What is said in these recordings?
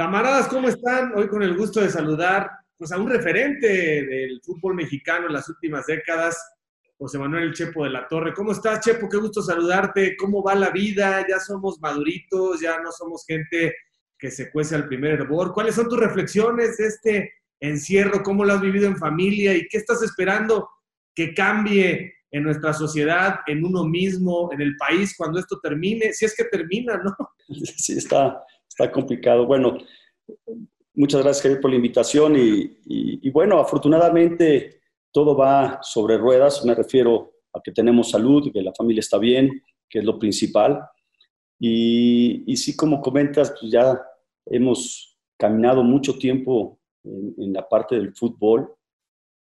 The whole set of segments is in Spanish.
Camaradas, ¿cómo están? Hoy con el gusto de saludar pues, a un referente del fútbol mexicano en las últimas décadas, José Manuel Chepo de la Torre. ¿Cómo estás, Chepo? Qué gusto saludarte. ¿Cómo va la vida? Ya somos maduritos, ya no somos gente que se cuece al primer hervor. ¿Cuáles son tus reflexiones de este encierro? ¿Cómo lo has vivido en familia? ¿Y qué estás esperando que cambie en nuestra sociedad, en uno mismo, en el país, cuando esto termine? Si es que termina, ¿no? Sí, está, está complicado. Bueno, muchas gracias, Javier, por la invitación. Y, bueno, afortunadamente todo va sobre ruedas. Me refiero a que tenemos salud, que la familia está bien, que es lo principal. Y, sí, como comentas, pues ya hemos caminado mucho tiempo en, la parte del fútbol,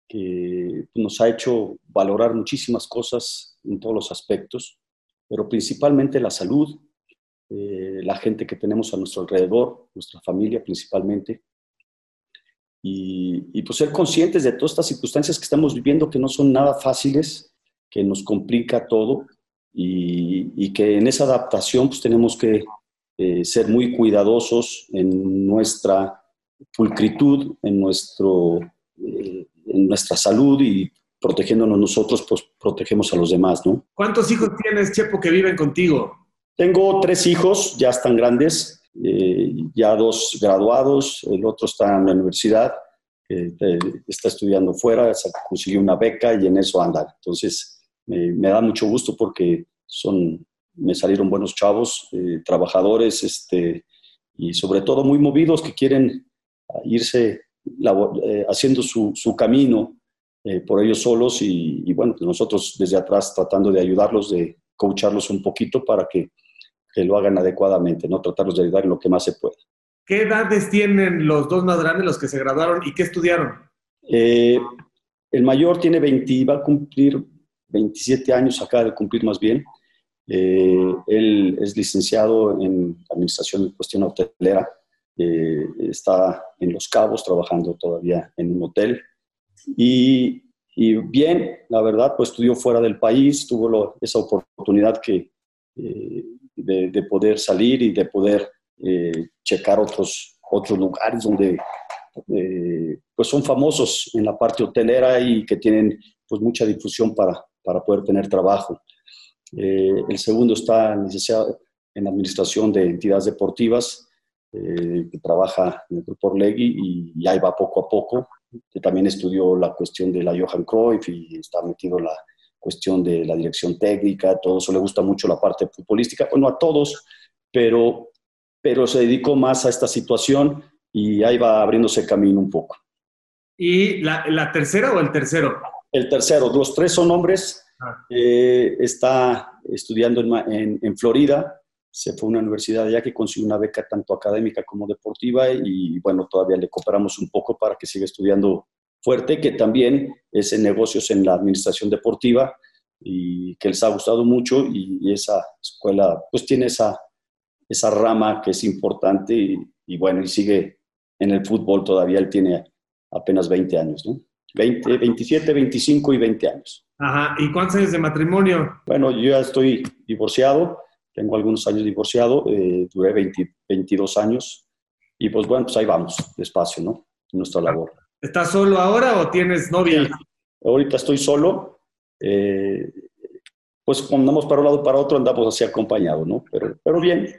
que nos ha hecho valorar muchísimas cosas en todos los aspectos, pero principalmente la salud, eh, la gente que tenemos a nuestro alrededor, nuestra familia principalmente, y, pues ser conscientes de todas estas circunstancias que estamos viviendo que no son nada fáciles, que nos complica todo y, que en esa adaptación pues tenemos que eh, ser muy cuidadosos en nuestra pulcritud, en, nuestro, eh, en nuestra salud y protegiéndonos nosotros, pues protegemos a los demás, ¿no? ¿Cuántos hijos tienes, Chepo, que viven contigo? Tengo tres hijos, ya están grandes, eh, ya dos graduados, el otro está en la universidad, eh, está estudiando fuera, consiguió una beca y en eso anda. Entonces, me da mucho gusto porque son, me salieron buenos chavos, eh, trabajadores, este, y sobre todo muy movidos que quieren irse haciendo su, su camino por ellos solos y, y, bueno, pues nosotros desde atrás tratando de ayudarlos, de coacharlos un poquito para que que lo hagan adecuadamente, ¿no? Tratarlos de ayudar en lo que más se pueda. ¿Qué edades tienen los dos más grandes, los que se graduaron, y qué estudiaron? Eh, el mayor tiene 20, va a cumplir 27 años, acaba de cumplir más bien. Eh, él es licenciado en Administración de Cuestión Hotelera, eh, está en Los Cabos trabajando todavía en un hotel. Y, y bien, la verdad, pues estudió fuera del país, tuvo esa oportunidad que de, poder salir y de poder eh, checar otros, otros lugares donde eh, pues son famosos en la parte hotelera y que tienen pues mucha difusión para, para poder tener trabajo. Eh, el segundo está en Administración de Entidades Deportivas, que trabaja en el Grupo Orlegui y, ahí va poco a poco. Que también estudió la cuestión de la Johan Cruyff y está metido en la cuestión de la dirección técnica, todo eso le gusta mucho la parte futbolística, bueno, a todos, pero, pero se dedicó más a esta situación y ahí va abriéndose camino un poco. ¿Y la, tercera o el tercero? El tercero, los tres son hombres, ah. eh, está estudiando en, en, Florida, se fue a una universidad allá que consiguió una beca tanto académica como deportiva y bueno, todavía le cooperamos un poco para que siga estudiando fuerte, que también es en negocios en la administración deportiva y que les ha gustado mucho y, esa escuela pues tiene esa, esa rama que es importante y, bueno, y sigue en el fútbol todavía, él tiene apenas 20 años, ¿no? 20, 27, 25 y 20 años. Ajá, ¿y cuántos años de matrimonio? Bueno, yo ya estoy divorciado, tengo algunos años divorciado, eh, duré 22 años y pues bueno, pues ahí vamos, despacio, ¿no? nuestra labor. ¿Estás solo ahora o tienes novia? ahorita estoy solo. Eh, pues cuando andamos para un lado para otro andamos así acompañados, ¿no? Pero, pero bien.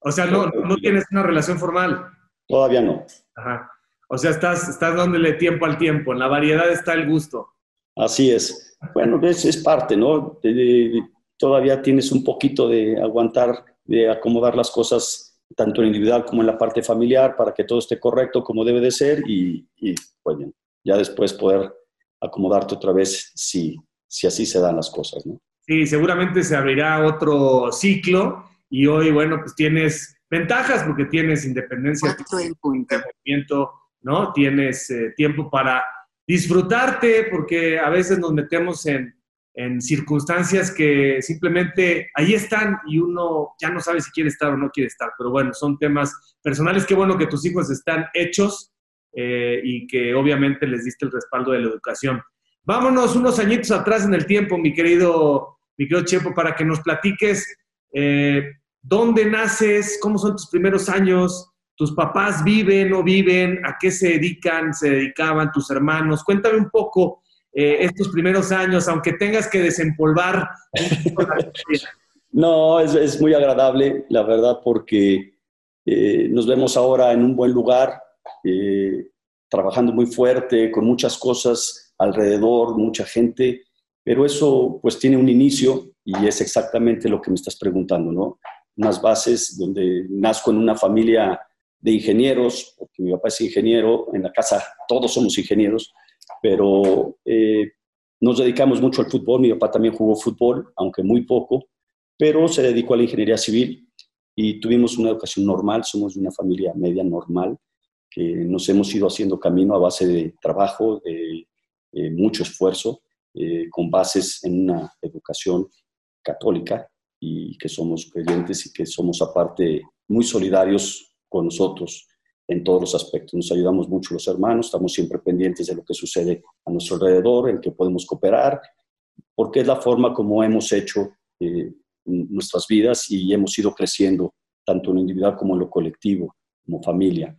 O sea, no, no tienes una relación formal. Todavía no. Ajá. O sea, estás, estás dándole tiempo al tiempo. En la variedad está el gusto. Así es. Bueno, es, es parte, ¿no? todavía tienes un poquito de aguantar, de acomodar las cosas tanto en individual como en la parte familiar, para que todo esté correcto como debe de ser y, y bueno, ya después poder acomodarte otra vez si, si así se dan las cosas, ¿no? Sí, seguramente se abrirá otro ciclo y hoy, bueno, pues tienes ventajas porque tienes independencia, movimiento, ¿no? Tienes eh, tiempo para disfrutarte porque a veces nos metemos en, en circunstancias que simplemente ahí están y uno ya no sabe si quiere estar o no quiere estar. Pero bueno, son temas personales. Qué bueno que tus hijos están hechos eh, y que obviamente les diste el respaldo de la educación. Vámonos unos añitos atrás en el tiempo, mi querido, mi querido Chepo, para que nos platiques eh, dónde naces, cómo son tus primeros años, ¿Tus papás viven o viven? ¿A qué se dedican? ¿Se dedicaban tus hermanos? Cuéntame un poco eh, estos primeros años, aunque tengas que desempolvar. no, es, muy agradable, la verdad, porque eh, nos vemos ahora en un buen lugar, eh, trabajando muy fuerte, con muchas cosas alrededor, mucha gente, pero eso pues tiene un inicio y es exactamente lo que me estás preguntando, ¿no? Unas bases donde nazco en una familia de ingenieros, porque mi papá es ingeniero, en la casa todos somos ingenieros, pero eh, nos dedicamos mucho al fútbol, mi papá también jugó fútbol, aunque muy poco, pero se dedicó a la ingeniería civil y tuvimos una educación normal, somos de una familia media normal, que nos hemos ido haciendo camino a base de trabajo, de, mucho esfuerzo, eh, con bases en una educación católica y que somos creyentes y que somos aparte muy solidarios con nosotros en todos los aspectos. Nos ayudamos mucho los hermanos, estamos siempre pendientes de lo que sucede a nuestro alrededor, en que podemos cooperar, porque es la forma como hemos hecho eh, nuestras vidas y hemos ido creciendo, tanto en lo individual como en lo colectivo, como familia.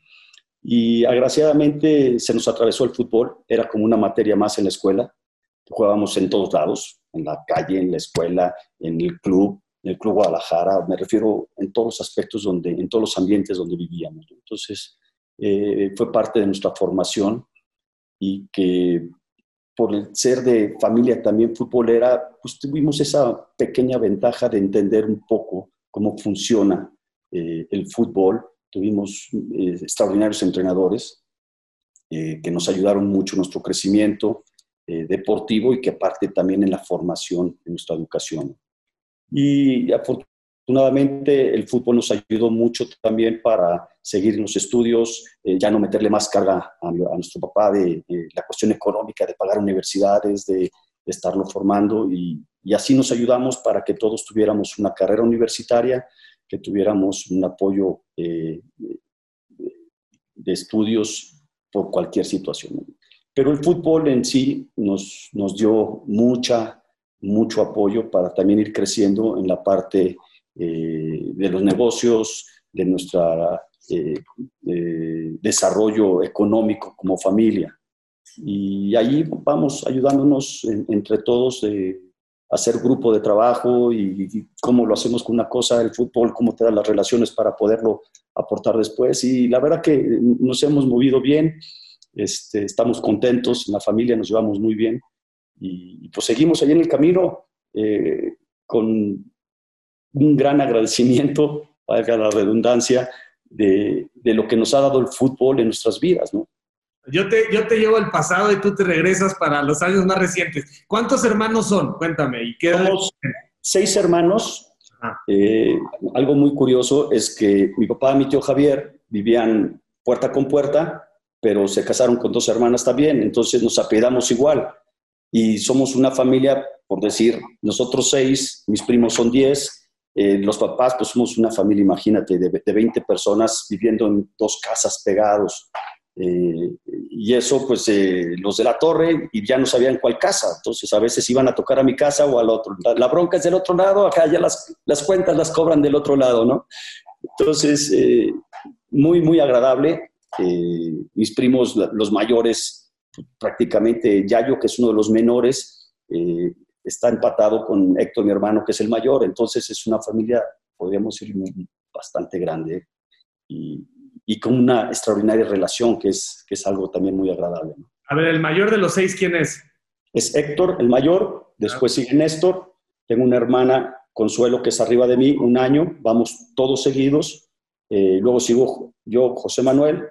Y agraciadamente se nos atravesó el fútbol, era como una materia más en la escuela, jugábamos en todos lados, en la calle, en la escuela, en el club, en el Club Guadalajara, me refiero en todos los aspectos, donde, en todos los ambientes donde vivíamos. Entonces, eh, fue parte de nuestra formación y que por el ser de familia también futbolera, pues tuvimos esa pequeña ventaja de entender un poco cómo funciona eh, el fútbol. Tuvimos eh, extraordinarios entrenadores que nos ayudaron mucho en nuestro crecimiento deportivo y que aparte también en la formación, en nuestra educación. Y afortunadamente el fútbol nos ayudó mucho también para seguir los estudios, eh, ya no meterle más carga a, nuestro papá de, la cuestión económica, de pagar universidades, de, estarlo formando y, así nos ayudamos para que todos tuviéramos una carrera universitaria, que tuviéramos un apoyo eh, de estudios por cualquier situación. Pero el fútbol en sí nos, nos dio mucha mucho apoyo para también ir creciendo en la parte eh, de los negocios, de nuestro eh, desarrollo económico como familia. Y ahí vamos ayudándonos entre todos de hacer grupo de trabajo y, cómo lo hacemos con una cosa, el fútbol, cómo te da las relaciones para poderlo aportar después. Y la verdad que nos hemos movido bien, este, estamos contentos, en la familia nos llevamos muy bien y, pues seguimos ahí en el camino eh, con un gran agradecimiento, valga la redundancia, de, de, lo que nos ha dado el fútbol en nuestras vidas, ¿no? Yo te, yo te llevo al pasado y tú te regresas para los años más recientes. ¿Cuántos hermanos son? Cuéntame. ¿y qué Somos seis hermanos. Eh, algo muy curioso es que mi papá y mi tío Javier vivían puerta con puerta, pero se casaron con dos hermanas también, entonces nos apellidamos igual y somos una familia, por decir, nosotros seis, mis primos son diez, eh, los papás, pues somos una familia, imagínate, de, de 20 personas viviendo en dos casas pegados. Eh, y eso, pues eh, los de la torre y ya no sabían cuál casa. Entonces, a veces iban a tocar a mi casa o al otro. La, bronca es del otro lado, acá ya las, las cuentas las cobran del otro lado, ¿no? Entonces, muy, muy agradable. mis primos, los mayores, prácticamente Yayo, que es uno de los menores, eh, está empatado con Héctor, mi hermano, que es el mayor. Entonces es una familia, podríamos decir, bastante grande y, con una extraordinaria relación, que es, que es algo también muy agradable. A ver, el mayor de los seis, ¿quién es? Es Héctor, el mayor, después sigue Néstor, tengo una hermana, Consuelo, que es arriba de mí, un año, vamos todos seguidos, eh, luego sigo yo, José Manuel,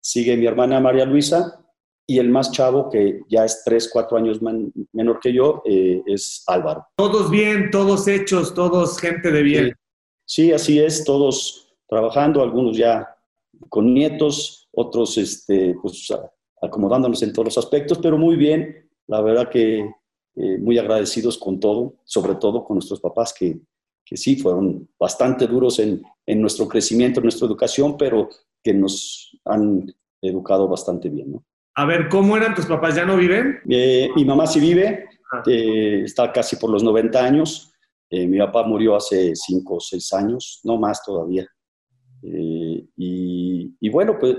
sigue mi hermana María Luisa, y el más chavo, que ya es tres, cuatro años menor que yo, eh, es Álvaro. Todos bien, todos hechos, todos gente de bien. Sí, así es, todos trabajando, algunos ya con nietos, otros este, pues, acomodándonos en todos los aspectos, pero muy bien, la verdad que eh, muy agradecidos con todo, sobre todo con nuestros papás que, que sí fueron bastante duros en, en nuestro crecimiento, en nuestra educación, pero que nos han educado bastante bien. ¿no? A ver, ¿cómo eran tus papás? ¿Ya no viven? Eh, mi mamá sí vive, eh, está casi por los 90 años. Eh, mi papá murió hace 5 o 6 años, no más todavía. y, bueno, pues,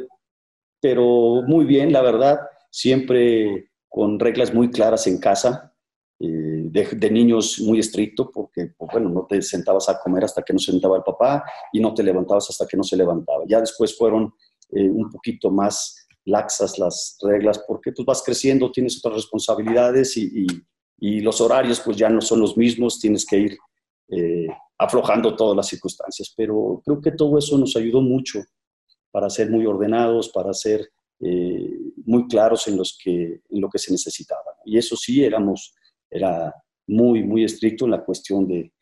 pero muy bien, la verdad, siempre con reglas muy claras en casa, de, niños muy estricto, porque, pues, bueno, no te sentabas a comer hasta que no se sentaba el papá y no te levantabas hasta que no se levantaba. Ya después fueron un poquito más laxas las reglas porque pues vas creciendo, tienes otras responsabilidades y, y, los horarios pues ya no son los mismos, tienes que ir eh, aflojando todas las circunstancias. Pero creo que todo eso nos ayudó mucho para ser muy ordenados, para ser eh, muy claros en, los que, en lo que se necesitaba. Y eso sí, éramos, era muy, muy estricto en la cuestión de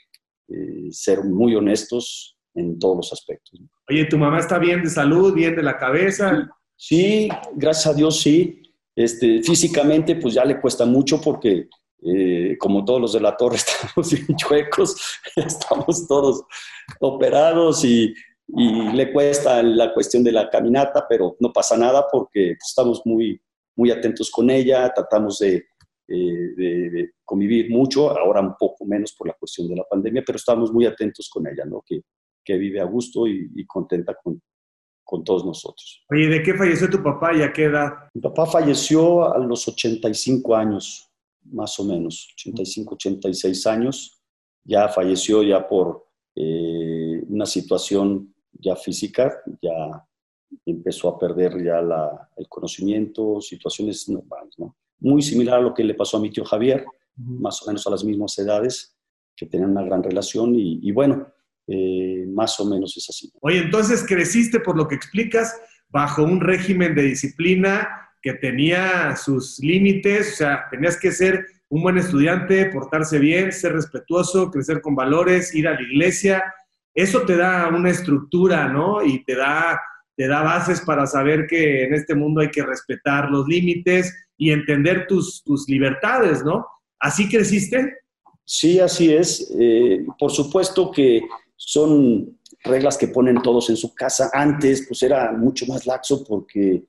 eh, ser muy honestos en todos los aspectos. Oye, ¿tu mamá está bien de salud, bien de la cabeza? Sí, gracias a Dios sí. Este, físicamente pues ya le cuesta mucho porque eh, como todos los de la torre estamos bien chuecos, estamos todos operados y, le cuesta la cuestión de la caminata, pero no pasa nada porque estamos muy, muy atentos con ella, tratamos de, eh, convivir mucho, ahora un poco menos por la cuestión de la pandemia, pero estamos muy atentos con ella, ¿no? que, vive a gusto y contenta con, con todos nosotros. Oye, ¿de qué falleció tu papá y a qué edad? Mi papá falleció a los 85 años, más o menos, 85, 86 años. Ya falleció ya por eh, una situación ya física, ya empezó a perder ya el conocimiento, situaciones normales, ¿no? Muy similar a lo que le pasó a mi tío Javier, más o menos a las mismas edades, que tenían una gran relación y, y bueno, eh, más o menos es así. Oye, entonces creciste, por lo que explicas, bajo un régimen de disciplina que tenía sus límites, o sea, tenías que ser un buen estudiante, portarse bien, ser respetuoso, crecer con valores, ir a la iglesia. Eso te da una estructura, ¿no? Y te da, te da bases para saber que en este mundo hay que respetar los límites y entender tus, tus libertades, ¿no? ¿Así creciste? Sí, así es. Eh, por supuesto que son reglas que ponen todos en su casa. Antes, pues era mucho más laxo porque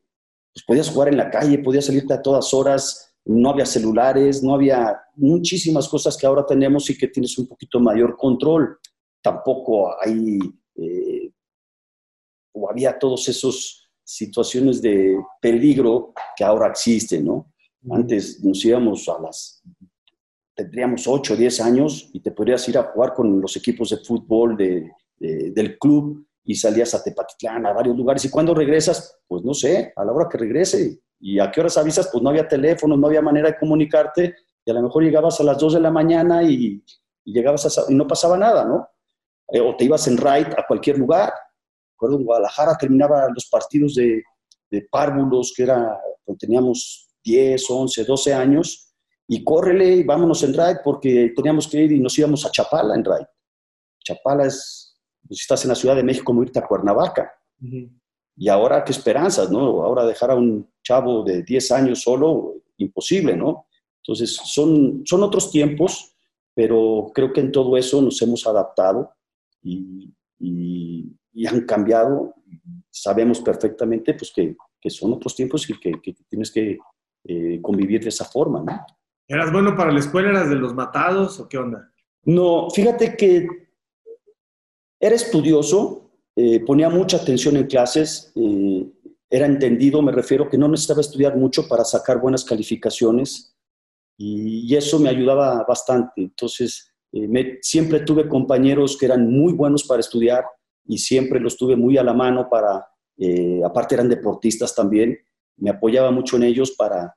pues, podías jugar en la calle, podías salirte a todas horas, no había celulares, no había muchísimas cosas que ahora tenemos y que tienes un poquito mayor control. Tampoco hay, eh, o había todos esos situaciones de peligro que ahora existen, ¿no? Antes nos íbamos a las tendríamos 8 o 10 años y te podrías ir a jugar con los equipos de fútbol de, del club y salías a Tepatitlán, a varios lugares. ¿Y cuando regresas? Pues no sé, a la hora que regrese. ¿Y a qué horas avisas? Pues no había teléfono, no había manera de comunicarte y a lo mejor llegabas a las 2 de la mañana y, llegabas y no pasaba nada, ¿no? Eh, o te ibas en ride a cualquier lugar. Recuerdo en Guadalajara terminaba los partidos de, de párvulos, que era, cuando teníamos 10, 11, 12 años, y córrele y vámonos en ride porque teníamos que ir y nos íbamos a Chapala en ride. Chapala es, pues, si estás en la Ciudad de México, como irte a Cuernavaca. Y ahora, ¿qué esperanzas, no? Ahora dejar a un chavo de 10 años solo, imposible, ¿no? Entonces, son, son otros tiempos, pero creo que en todo eso nos hemos adaptado y, y, han cambiado. Sabemos perfectamente pues, que, que son otros tiempos y que, que tienes que eh, convivir de esa forma, ¿no? ¿Eras bueno para la escuela? ¿Eras de los matados o qué onda? No, fíjate que era estudioso, eh, ponía mucha atención en clases, eh, era entendido, me refiero que no necesitaba estudiar mucho para sacar buenas calificaciones y, eso me ayudaba bastante. Entonces, eh, siempre tuve compañeros que eran muy buenos para estudiar y siempre los tuve muy a la mano para, aparte eran deportistas también, me apoyaba mucho en ellos para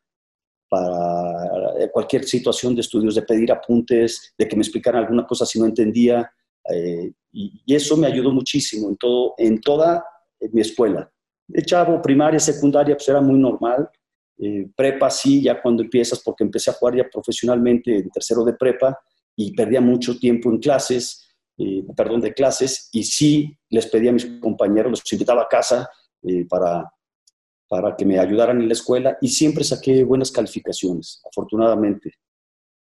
para eh, cualquier situación de estudios, de pedir apuntes, de que me explicaran alguna cosa si no entendía. Eh, y, eso me ayudó muchísimo en, todo, en toda mi escuela. De chavo, primaria, secundaria, pues era muy normal. Eh, prepa sí, ya cuando empiezas, porque empecé a jugar ya profesionalmente en tercero de prepa y perdía mucho tiempo en clases, perdón, de clases, y sí les pedía a mis compañeros, los invitaba a casa para para que me ayudaran en la escuela y siempre saqué buenas calificaciones, afortunadamente,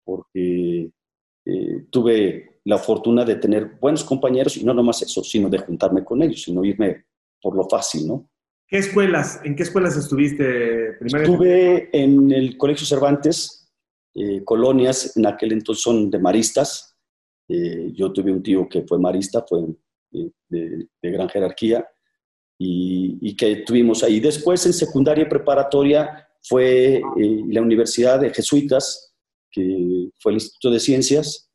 porque eh, tuve la fortuna de tener buenos compañeros y no nomás eso, sino de juntarme con ellos, sino irme por lo fácil, ¿no? ¿Qué escuelas? ¿En qué escuelas estuviste primero? Estuve en el Colegio Cervantes, eh, colonias, en aquel entonces son de maristas. Eh, yo tuve un tío que fue marista, fue de gran jerarquía y, que tuvimos ahí. Después en secundaria y preparatoria fue eh, la Universidad de Jesuitas, que fue el Instituto de Ciencias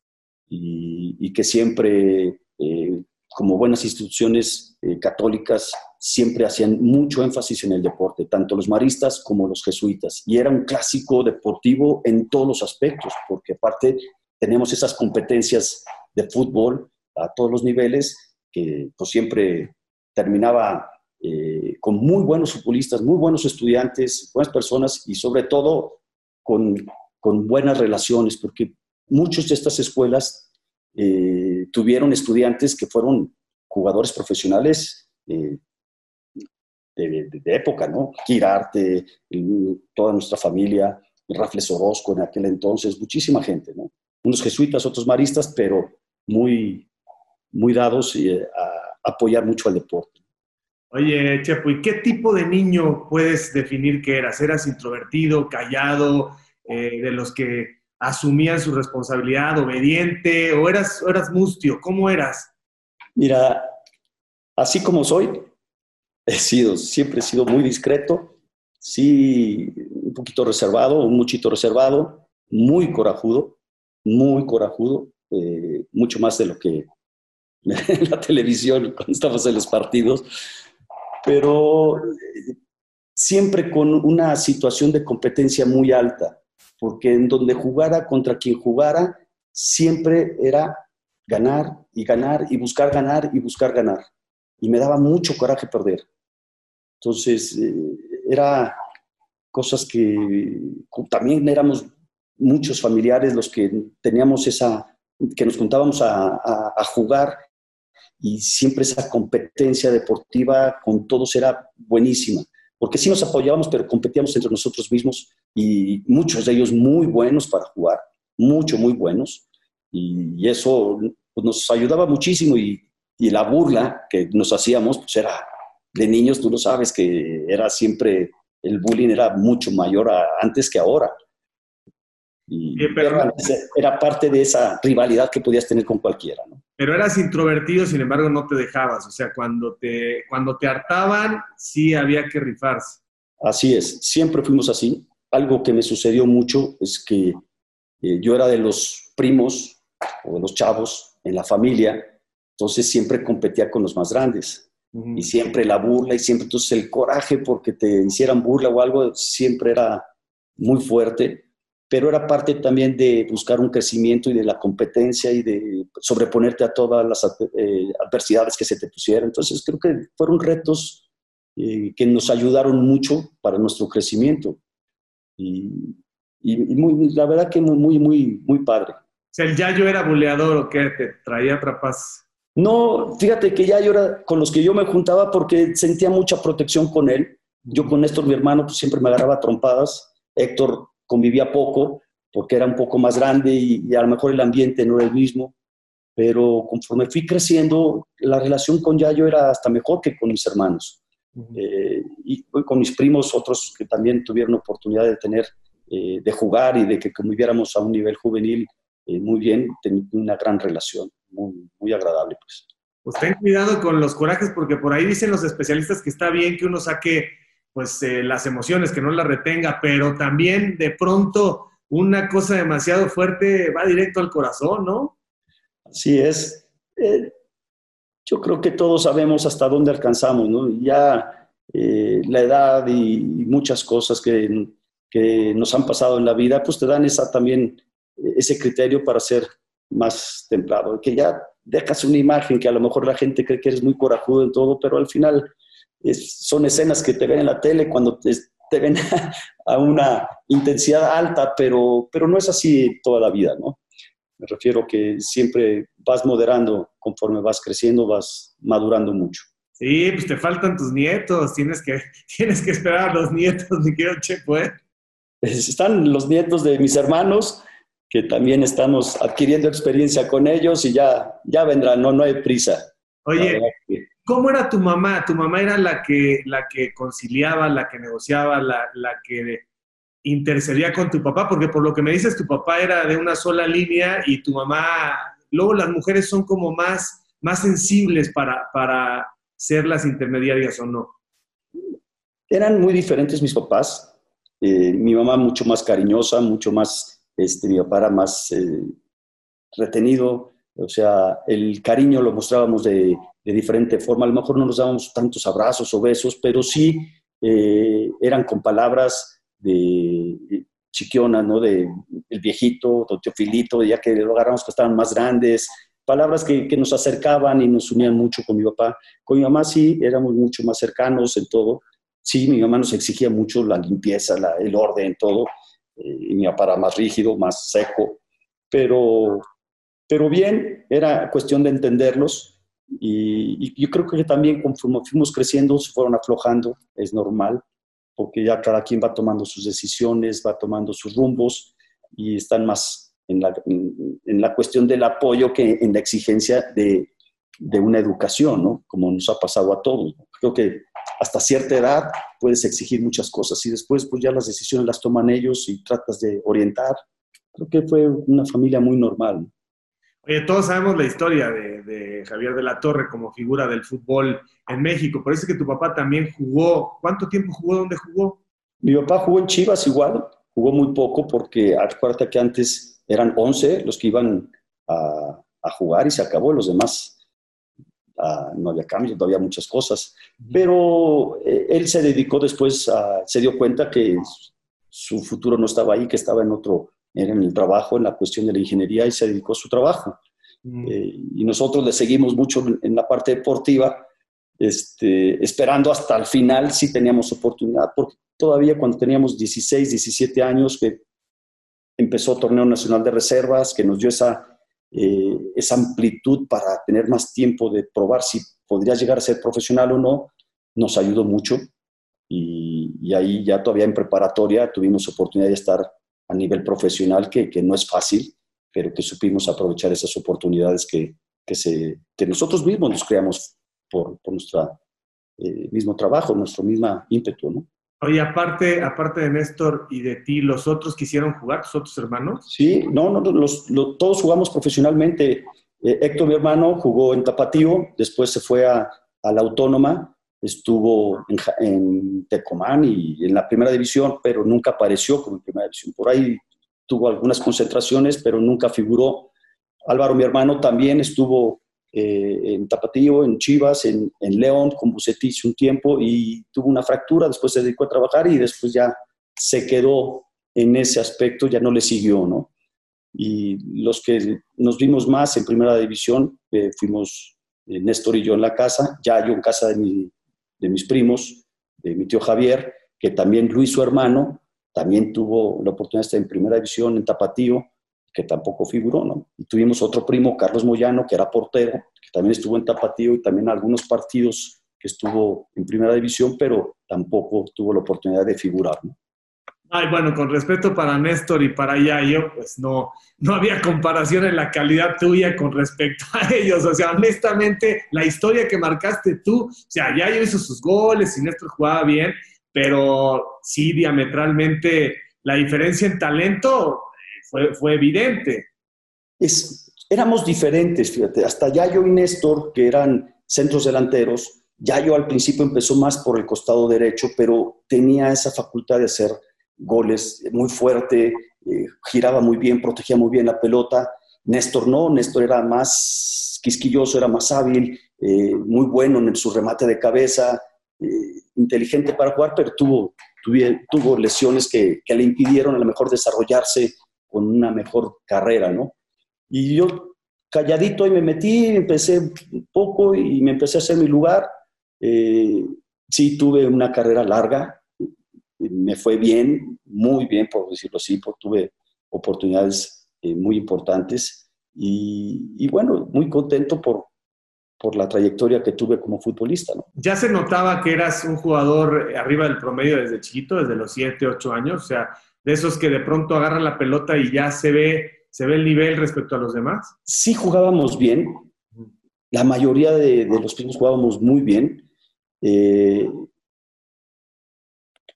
y, que siempre, eh, como buenas instituciones eh, católicas, siempre hacían mucho énfasis en el deporte, tanto los maristas como los jesuitas. Y era un clásico deportivo en todos los aspectos, porque aparte tenemos esas competencias de fútbol a todos los niveles, que pues siempre terminaba eh, con muy buenos futbolistas, muy buenos estudiantes, buenas personas y sobre todo con, con buenas relaciones, porque muchas de estas escuelas eh, tuvieron estudiantes que fueron jugadores profesionales eh, de, época, ¿no? Kirarte, toda nuestra familia, Rafles Orozco en aquel entonces, muchísima gente, ¿no? Unos jesuitas, otros maristas, pero muy, muy dados a apoyar mucho al deporte. Oye, Chepo, ¿y qué tipo de niño puedes definir que eras? ¿Eras introvertido, callado, eh, de los que asumían su responsabilidad, obediente, o eras, eras mustio? ¿Cómo eras? Mira, así como soy, he sido, siempre he sido muy discreto, sí, un poquito reservado, un muchito reservado, muy corajudo, muy corajudo, eh, mucho más de lo que la televisión cuando estamos en los partidos pero siempre con una situación de competencia muy alta, porque en donde jugara contra quien jugara, siempre era ganar y ganar y buscar ganar y buscar ganar. Y me daba mucho coraje perder. Entonces, eh, era cosas que también éramos muchos familiares los que teníamos esa, que nos juntábamos a jugar y siempre esa competencia deportiva con todos era buenísima, porque sí nos apoyábamos, pero competíamos entre nosotros mismos y muchos de ellos muy buenos para jugar, mucho, muy buenos, y, eso pues, nos ayudaba muchísimo y, y, la burla que nos hacíamos, pues era de niños, tú lo sabes, que era siempre, el bullying era mucho mayor antes que ahora. Y era, parte de esa rivalidad que podías tener con cualquiera. ¿no? Pero eras introvertido, sin embargo, no te dejabas. O sea, cuando te, cuando te hartaban, sí había que rifarse. Así es, siempre fuimos así. Algo que me sucedió mucho es que eh, yo era de los primos o de los chavos en la familia, entonces siempre competía con los más grandes. Y siempre la burla y siempre, entonces el coraje porque te hicieran burla o algo siempre era muy fuerte pero era parte también de buscar un crecimiento y de la competencia y de sobreponerte a todas las eh, adversidades que se te pusieran. Entonces creo que fueron retos eh, que nos ayudaron mucho para nuestro crecimiento. Y, muy, la verdad que muy, muy, muy padre. O sea, ¿el Yayo era buleador o qué? ¿Te traía trapas? No, fíjate que Yayo era con los que yo me juntaba porque sentía mucha protección con él. Yo con Néstor, mi hermano, pues siempre me agarraba trompadas. Héctor convivía poco porque era un poco más grande y, a lo mejor el ambiente no era el mismo, pero conforme fui creciendo, la relación con Yayo era hasta mejor que con mis hermanos. Eh, y con mis primos, otros que también tuvieron oportunidad de tener, eh, de jugar y de que conviviéramos a un nivel juvenil eh, muy bien, tenía una gran relación, muy, muy agradable. Pues. pues ten cuidado con los corajes, porque por ahí dicen los especialistas que está bien que uno saque pues eh, las emociones, que no las retenga, pero también de pronto una cosa demasiado fuerte va directo al corazón, ¿no? Así es. Eh, yo creo que todos sabemos hasta dónde alcanzamos, ¿no? Ya eh, la edad y, muchas cosas que, que, nos han pasado en la vida, pues te dan esa también, ese criterio para ser más templado, que ya dejas una imagen que a lo mejor la gente cree que eres muy corajudo en todo, pero al final son escenas que te ven en la tele cuando te, ven a una intensidad alta, pero, pero no es así toda la vida, ¿no? Me refiero que siempre vas moderando conforme vas creciendo, vas madurando mucho. Sí, pues te faltan tus nietos, tienes que, tienes que esperar a los nietos, mi querido Chepo, ¿eh? Están los nietos de mis hermanos, que también estamos adquiriendo experiencia con ellos y ya, ya vendrán, no, no hay prisa. Oye, ¿Cómo era tu mamá? ¿Tu mamá era la que, la que conciliaba, la que negociaba, la, la que intercedía con tu papá? Porque por lo que me dices, tu papá era de una sola línea y tu mamá, luego las mujeres son como más, más sensibles para, para ser las intermediarias o no? Eran muy diferentes mis papás. Eh, mi mamá mucho más cariñosa, mucho más, este, mi papá era más eh, retenido, o sea, el cariño lo mostrábamos de, de, diferente forma. A lo mejor no nos dábamos tantos abrazos o besos, pero sí eh, eran con palabras de, chiquiona, ¿no? De el viejito, don Teofilito, ya que lo agarramos que estaban más grandes, palabras que, que, nos acercaban y nos unían mucho con mi papá. Con mi mamá sí, éramos mucho más cercanos en todo. Sí, mi mamá nos exigía mucho la limpieza, la, el orden, todo. Eh, y mi papá era más rígido, más seco. Pero, pero bien, era cuestión de entenderlos. Y, y yo creo que también conforme fuimos creciendo, se fueron aflojando, es normal porque ya cada quien va tomando sus decisiones, va tomando sus rumbos y están más en la, en, la cuestión del apoyo que en la exigencia de, de, una educación, ¿no? Como nos ha pasado a todos. Creo que hasta cierta edad puedes exigir muchas cosas y después pues ya las decisiones las toman ellos y tratas de orientar. Creo que fue una familia muy normal. Oye, todos sabemos la historia de, Javier de la Torre como figura del fútbol en México. Es que tu papá también jugó. ¿Cuánto tiempo jugó? ¿Dónde jugó? Mi papá jugó en Chivas igual. Jugó muy poco porque acuérdate que antes eran 11 los que iban a, jugar y se acabó. Los demás ah, no había cambios, no había muchas cosas. Pero eh, él se dedicó después, a, se dio cuenta que su futuro no estaba ahí, que estaba en otro era en el trabajo, en la cuestión de la ingeniería y se dedicó a su trabajo. Mm. Eh, y nosotros le seguimos mucho en la parte deportiva, este, esperando hasta el final si teníamos oportunidad, porque todavía cuando teníamos 16, 17 años, que empezó Torneo Nacional de Reservas, que nos dio esa, eh, esa amplitud para tener más tiempo de probar si podría llegar a ser profesional o no, nos ayudó mucho. Y, y ahí ya todavía en preparatoria tuvimos oportunidad de estar a nivel profesional que, que no es fácil, pero que supimos aprovechar esas oportunidades que, que, se, que nosotros mismos nos creamos por, por nuestro eh, mismo trabajo, nuestro mismo ímpetu, ¿no? Oye, aparte, aparte de Néstor y de ti, ¿los otros quisieron jugar, tus otros hermanos? Sí, no, no, los, todos jugamos profesionalmente. Eh, Héctor, mi hermano, jugó en Tapatío, después se fue a, a la Autónoma estuvo en, en, Tecomán y en la primera división, pero nunca apareció como en primera división. Por ahí tuvo algunas concentraciones, pero nunca figuró. Álvaro, mi hermano, también estuvo eh, en Tapatío, en Chivas, en, en León, con Bucetich un tiempo y tuvo una fractura, después se dedicó a trabajar y después ya se quedó en ese aspecto, ya no le siguió, ¿no? Y los que nos vimos más en primera división, eh, fuimos eh, Néstor y yo en la casa, ya yo en casa de mi, de mis primos, de mi tío Javier, que también Luis, su hermano, también tuvo la oportunidad de estar en primera división en Tapatío, que tampoco figuró, ¿no? Y tuvimos otro primo, Carlos Moyano, que era portero, que también estuvo en Tapatío y también algunos partidos que estuvo en primera división, pero tampoco tuvo la oportunidad de figurar, ¿no? Ay, bueno, con respeto para Néstor y para Yayo, pues no, no había comparación en la calidad tuya con respecto a ellos. O sea, honestamente, la historia que marcaste tú, o sea, Yayo hizo sus goles y Néstor jugaba bien, pero sí, diametralmente, la diferencia en talento eh, fue, evidente. Es, éramos diferentes, fíjate, hasta Yayo y Néstor, que eran centros delanteros, Yayo al principio empezó más por el costado derecho, pero tenía esa facultad de hacer goles muy fuerte, eh, giraba muy bien, protegía muy bien la pelota. Néstor no, Néstor era más quisquilloso, era más hábil, eh, muy bueno en su remate de cabeza, eh, inteligente para jugar, pero tuvo, tuvo, lesiones que, que, le impidieron a lo mejor desarrollarse con una mejor carrera, ¿no? Y yo calladito y me metí, empecé un poco y me empecé a hacer mi lugar. sí, tuve una carrera larga, me fue bien, muy bien, por decirlo así, porque tuve oportunidades eh, muy importantes y, bueno, muy contento por, por la trayectoria que tuve como futbolista. Ya se notaba que eras un jugador arriba del promedio desde chiquito, desde los 7, 8 años, o sea, de esos que de pronto agarran la pelota y ya se ve, se ve el nivel respecto a los demás. Sí jugábamos bien, la mayoría de, los primos jugábamos muy bien. Eh,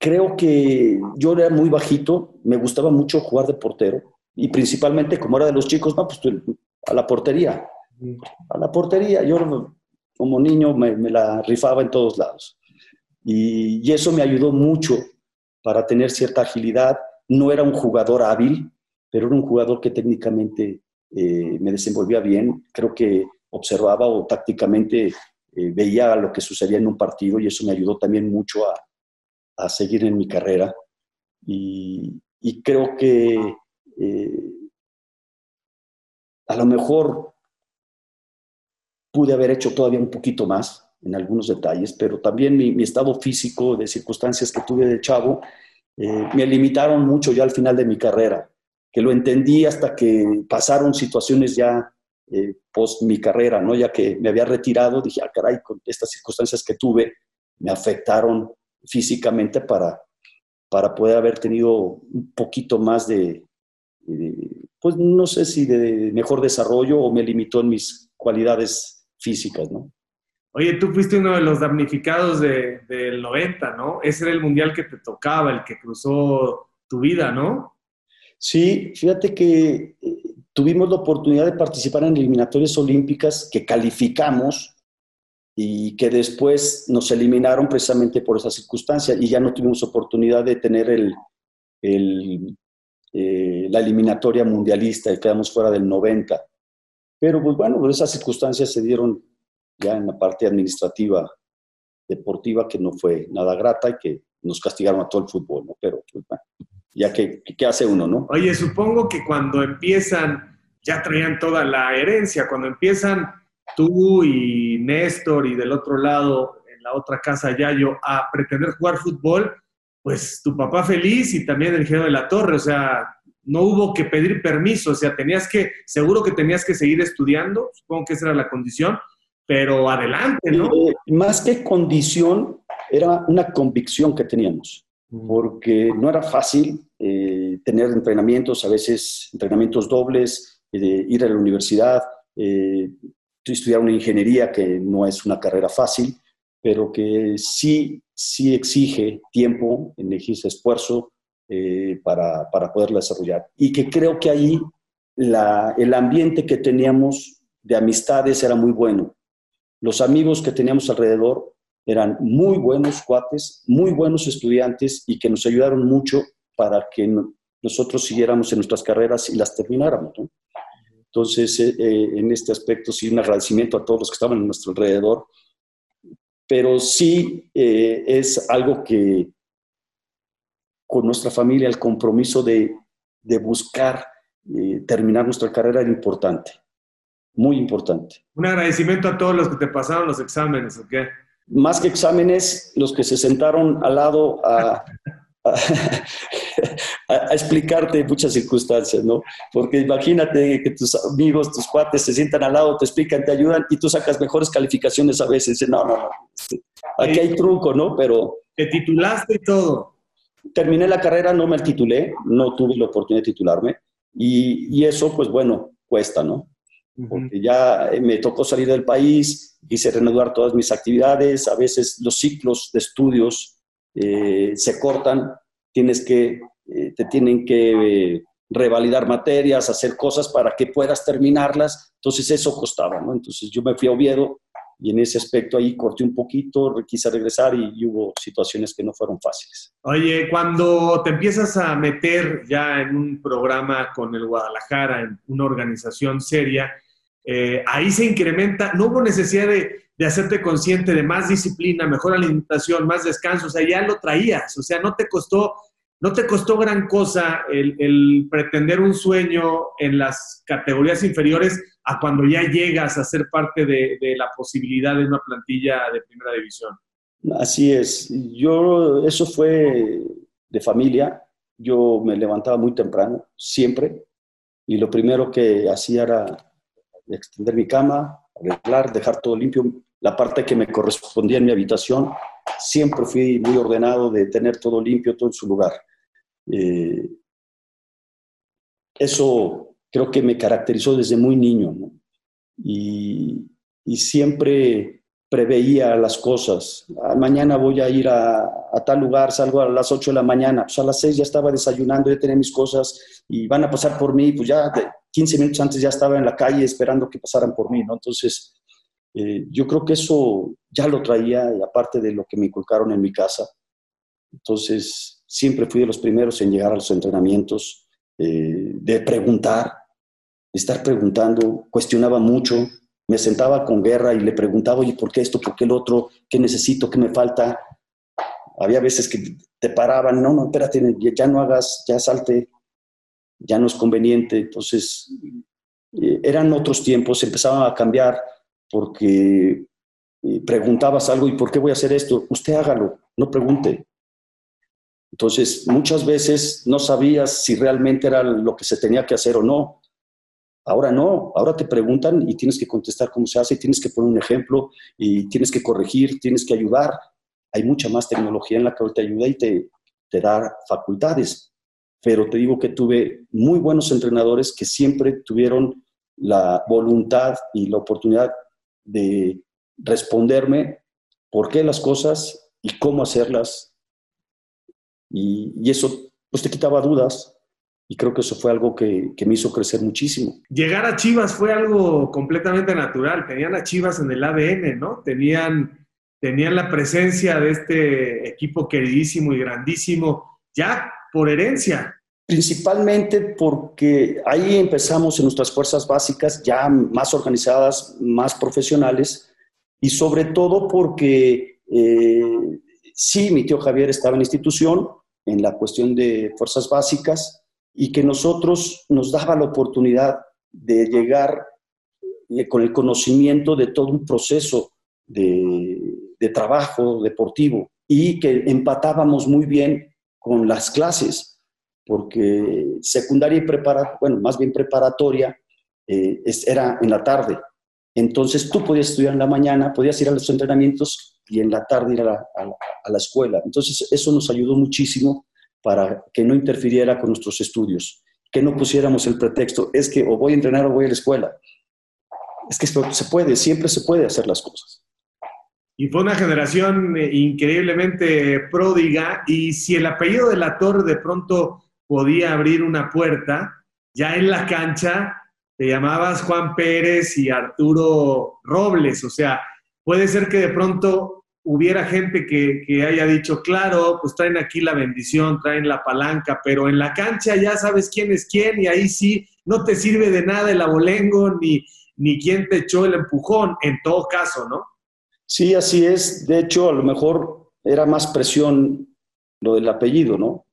creo que yo era muy bajito, me gustaba mucho jugar de portero y principalmente como era de los chicos, no, pues a la portería, a la portería. Yo como niño me, la rifaba en todos lados. Y, y, eso me ayudó mucho para tener cierta agilidad. No era un jugador hábil, pero era un jugador que técnicamente eh, me desenvolvía bien. Creo que observaba o tácticamente eh, veía lo que sucedía en un partido y eso me ayudó también mucho a, a seguir en mi carrera. Y, creo que eh, a lo mejor pude haber hecho todavía un poquito más en algunos detalles, pero también mi, estado físico de circunstancias que tuve de chavo me limitaron mucho ya al final de mi carrera que lo entendí hasta que pasaron situaciones ya eh, post mi carrera, ¿no? Ya que me había retirado, dije, ah, caray, con estas circunstancias que tuve, me afectaron físicamente para, para poder haber tenido un poquito más de, pues no sé si de mejor desarrollo o me limitó en mis cualidades físicas, ¿no? Oye, tú fuiste uno de los damnificados del 90, ¿no? Ese era el mundial que te tocaba, el que cruzó tu vida, ¿no? Sí, fíjate que eh, tuvimos la oportunidad de participar en eliminatorias olímpicas que calificamos y que después nos eliminaron precisamente por esa circunstancia y ya no tuvimos oportunidad de tener el, eh, la eliminatoria mundialista y quedamos fuera del 90. Pero pues bueno, pues esas circunstancias se dieron ya en la parte administrativa deportiva que no fue nada grata y que nos castigaron a todo el fútbol, ¿no? Pero pues bueno, ya que, ¿qué hace uno, no? Oye, supongo que cuando empiezan, ya traían toda la herencia, cuando empiezan tú y Néstor y del otro lado, en la otra casa Yayo, a pretender jugar fútbol, pues tu papá feliz y también el ingeniero de la torre, o sea, no hubo que pedir permiso, o sea, tenías que, seguro que tenías que seguir estudiando, supongo que esa era la condición, pero adelante, ¿no? Eh, más que condición, era una convicción que teníamos porque no era fácil eh, tener entrenamientos, a veces entrenamientos dobles, eh, ir a la universidad, eh, estudiar una ingeniería que no es una carrera fácil, pero que sí, sí exige tiempo, exige esfuerzo para, para poderla desarrollar. Y que creo que ahí la, el ambiente que teníamos de amistades era muy bueno. Los amigos que teníamos alrededor eran muy buenos cuates, muy buenos estudiantes y que nos ayudaron mucho para que nosotros siguiéramos en nuestras carreras y las termináramos. Entonces, eh, eh, en este aspecto, sí, un agradecimiento a todos los que estaban a nuestro alrededor, pero sí eh, es algo que con nuestra familia el compromiso de, de buscar terminar nuestra carrera era importante, muy importante. Un agradecimiento a todos los que te pasaron los exámenes, ¿ok? más que exámenes, los que se sentaron al lado a, explicarte muchas circunstancias, ¿no? Porque imagínate que tus amigos, tus cuates se sientan al lado, te explican, te ayudan y tú sacas mejores calificaciones a veces. No, no, no. Aquí hay truco, ¿no? Pero... Te titulaste y todo. Terminé la carrera, no me titulé, no tuve la oportunidad de titularme y, y eso, pues bueno, cuesta, ¿no? porque ya eh, me tocó salir del país, quise reanudar todas mis actividades, a veces los ciclos de estudios eh, se cortan, tienes que, eh, te tienen que revalidar materias, hacer cosas para que puedas terminarlas, entonces eso costaba, ¿no? Entonces yo me fui a Oviedo y en ese aspecto ahí corté un poquito, quise regresar y, y, hubo situaciones que no fueron fáciles. Oye, cuando te empiezas a meter ya en un programa con el Guadalajara, en una organización seria, eh, ahí se incrementa, no hubo necesidad de, hacerte consciente de más disciplina, mejor alimentación, más descanso, o sea, ya lo traías, o sea, no te costó, no te costó gran cosa el, pretender un sueño en las categorías inferiores a cuando ya llegas a ser parte de, de la posibilidad de una plantilla de primera división. Así es, yo, eso fue de familia, yo me levantaba muy temprano, siempre, y lo primero que hacía era extender mi cama, arreglar, dejar todo limpio. La parte que me correspondía en mi habitación, siempre fui muy ordenado de tener todo limpio, todo en su lugar. Eh, eso creo que me caracterizó desde muy niño, y, siempre preveía las cosas. Ah, mañana voy a ir a, a, tal lugar, salgo a las 8 de la mañana, pues a las 6 ya estaba desayunando, ya tenía mis cosas y van a pasar por mí, pues ya 15 minutos antes ya estaba en la calle esperando que pasaran por mí, ¿no? Entonces, Eh, yo creo que eso ya lo traía, aparte de lo que me inculcaron en mi casa. Entonces, siempre fui de los primeros en llegar a los entrenamientos, eh, de preguntar, de estar preguntando, cuestionaba mucho, me sentaba con guerra y le preguntaba, oye, ¿por qué esto? ¿Por qué el otro? ¿Qué necesito? ¿Qué me falta? Había veces que te paraban, no, no, espérate, ya no hagas, ya salte, ya no es conveniente. Entonces, eh, eran otros tiempos, empezaban a cambiar porque eh, preguntabas algo y ¿por qué voy a hacer esto? Usted hágalo, no pregunte. Entonces, muchas veces no sabías si realmente era lo que se tenía que hacer o no. Ahora no, ahora te preguntan y tienes que contestar cómo se hace, tienes que poner un ejemplo y tienes que corregir, tienes que ayudar. Hay mucha más tecnología en la que te ayuda y te, te da facultades. Pero te digo que tuve muy buenos entrenadores que siempre tuvieron la voluntad y la oportunidad de responderme por qué las cosas y cómo hacerlas. Y, y eso pues te quitaba dudas y creo que eso fue algo que, me hizo crecer muchísimo. Llegar a Chivas fue algo completamente natural. Tenían a Chivas en el ADN, ¿no? Tenían, tenían la presencia de este equipo queridísimo y grandísimo ya por herencia. Principalmente porque ahí empezamos en nuestras fuerzas básicas ya más organizadas, más profesionales y sobre todo porque eh, sí, mi tío Javier estaba en institución en la cuestión de fuerzas básicas, y que nosotros nos daba la oportunidad de llegar eh, con el conocimiento de todo un proceso de, trabajo deportivo y que empatábamos muy bien con las clases, porque secundaria y preparatoria, bueno, más bien preparatoria, eh, era en la tarde. Entonces tú podías estudiar en la mañana, podías ir a los entrenamientos y en la tarde ir a la, a la escuela. Entonces eso nos ayudó muchísimo para que no interfiriera con nuestros estudios, que no pusiéramos el pretexto, es que o voy a entrenar o voy a la escuela. Es que se puede, siempre se puede hacer las cosas. Y fue una generación eh, increíblemente pródiga y si el apellido de la Torre de pronto podía abrir una puerta, ya en la cancha te llamabas Juan Pérez y Arturo Robles, o sea, puede ser que de pronto hubiera gente que, haya dicho, claro, pues traen aquí la bendición, traen la palanca, pero en la cancha ya sabes quién es quién y ahí sí no te sirve de nada el abolengo ni, ni quién te echó el empujón, en todo caso, ¿no? Sí, así es. De hecho, a lo mejor era más presión lo del apellido, ¿no?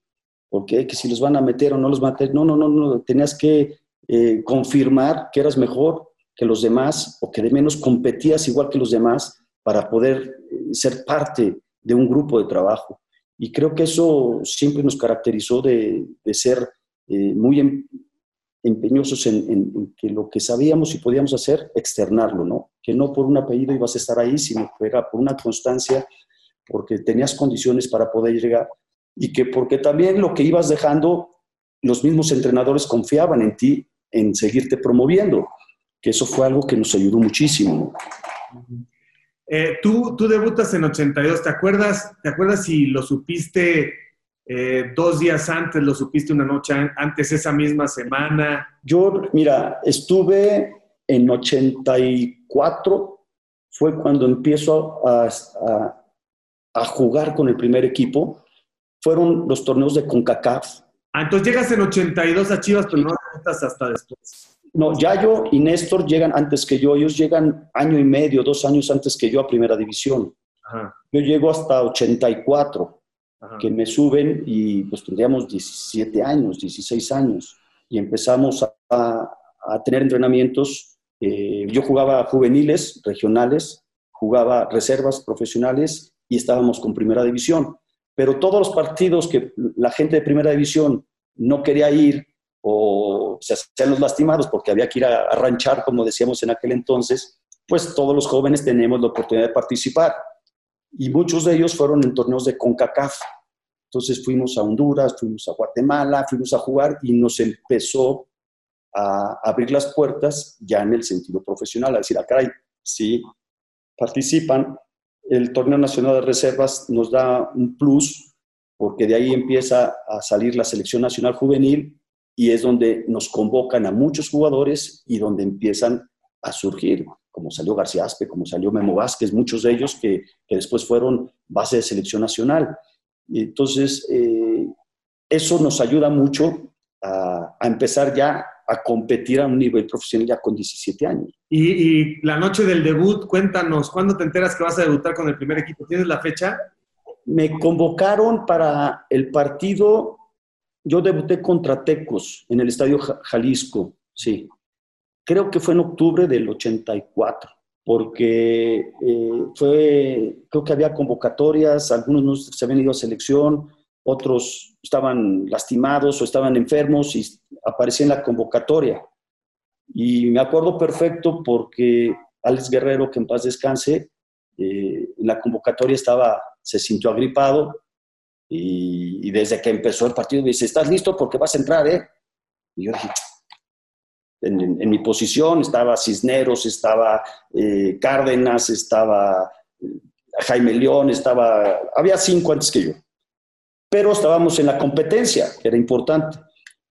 Porque que si los van a meter o no los van a meter, no, no, no, no, tenías que eh, confirmar que eras mejor que los demás o que de menos competías igual que los demás para poder eh, ser parte de un grupo de trabajo. Y creo que eso siempre nos caracterizó de, ser eh, muy em, empeñosos en, que lo que sabíamos y podíamos hacer, externarlo, ¿no? Que no por un apellido ibas a estar ahí, sino que era por una constancia, porque tenías condiciones para poder llegar y que porque también lo que ibas dejando, los mismos entrenadores confiaban en ti, en seguirte promoviendo, que eso fue algo que nos ayudó muchísimo. Eh, tú, tú debutas en 82, ¿te acuerdas, ¿te acuerdas si lo supiste eh, dos días antes, lo supiste una noche antes, esa misma semana? Yo, mira, estuve en 84, fue cuando empiezo a, a, jugar con el primer equipo. Fueron los torneos de CONCACAF. Ah, entonces llegas en 82 a Chivas, pero no debutas hasta después. No, Yayo y Néstor llegan antes que yo. Ellos llegan año y medio, dos años antes que yo a Primera División. Yo llego hasta 84, que me suben y pues tendríamos 17 años, 16 años. Y empezamos a, tener entrenamientos. Eh, yo jugaba juveniles, regionales, jugaba reservas profesionales y estábamos con Primera División. Pero todos los partidos que la gente de Primera División no quería ir o se hacían los lastimados porque había que ir a, ranchar, como decíamos en aquel entonces, pues todos los jóvenes tenemos la oportunidad de participar. Y muchos de ellos fueron en torneos de CONCACAF. Entonces fuimos a Honduras, fuimos a Guatemala, fuimos a jugar y nos empezó a abrir las puertas ya en el sentido profesional, a decir, ah, sí, participan. El torneo nacional de reservas nos da un plus porque de ahí empieza a salir la selección nacional juvenil y es donde nos convocan a muchos jugadores y donde empiezan a surgir. como salió García Aspe, como salió Memo Vázquez, muchos de ellos que, que después fueron base de selección nacional. Entonces, eh, eso nos ayuda mucho a, a, empezar ya a competir a un nivel profesional ya con 17 años. Y, y, la noche del debut, cuéntanos, ¿cuándo te enteras que vas a debutar con el primer equipo? ¿Tienes la fecha? Me convocaron para el partido, yo debuté contra Tecos en el Estadio Jalisco, sí. Creo que fue en octubre del 84 porque eh, fue, creo que había convocatorias, algunos no se habían ido a selección, otros estaban lastimados o estaban enfermos y aparecía en la convocatoria. Y me acuerdo perfecto porque Alex Guerrero, que en paz descanse, eh, en la convocatoria estaba, se sintió agripado y, y, desde que empezó el partido me dice, ¿estás listo? Porque vas a entrar, ¿eh? Y yo dije, en, en, mi posición, estaba Cisneros, estaba eh, Cárdenas, estaba eh, Jaime León, estaba, había cinco antes que yo. Pero estábamos en la competencia, que era importante.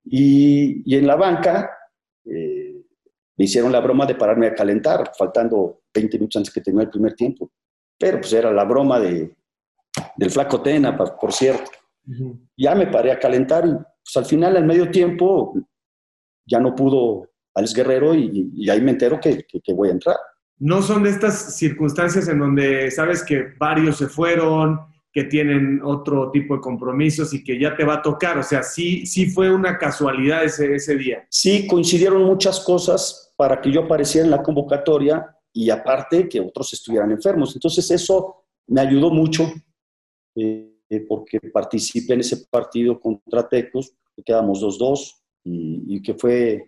Y, y en la banca eh, me hicieron la broma de pararme a calentar, faltando 20 minutos antes que terminara el primer tiempo. Pero pues era la broma de, del flaco Tena, por cierto. Uh -huh. Ya me paré a calentar y pues al final, al medio tiempo, ya no pudo Alex Guerrero y, y ahí me entero que, que, que, voy a entrar. No son de estas circunstancias en donde sabes que varios se fueron, que tienen otro tipo de compromisos y que ya te va a tocar. O sea, sí, sí fue una casualidad ese, ese día. Sí, coincidieron muchas cosas para que yo apareciera en la convocatoria y aparte que otros estuvieran enfermos. Entonces eso me ayudó mucho eh, porque participé en ese partido contra Tecos, que quedamos 2-2 y, y que fue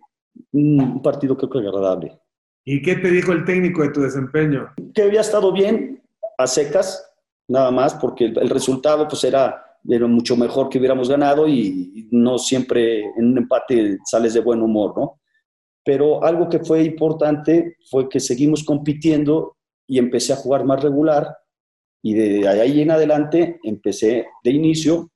un partido creo que agradable. ¿Y qué te dijo el técnico de tu desempeño? Que había estado bien a secas, nada más, porque el, resultado pues era, era, mucho mejor que hubiéramos ganado y, y, no siempre en un empate sales de buen humor, ¿no? Pero algo que fue importante fue que seguimos compitiendo y empecé a jugar más regular y de ahí en adelante empecé de inicio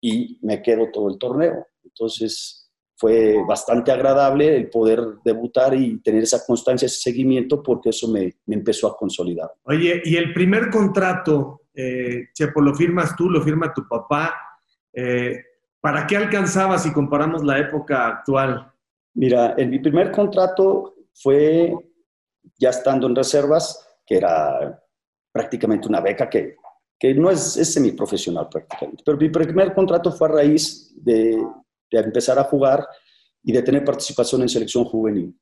y me quedo todo el torneo. Entonces, fue bastante agradable el poder debutar y tener esa constancia, ese seguimiento, porque eso me, me empezó a consolidar. Oye, y el primer contrato, eh, Chepo, lo firmas tú, lo firma tu papá. Eh, ¿Para qué alcanzaba si comparamos la época actual? Mira, en mi primer contrato fue ya estando en reservas, que era prácticamente una beca que, que no es, es semiprofesional prácticamente. Pero mi primer contrato fue a raíz de, de empezar a jugar y de tener participación en selección juvenil.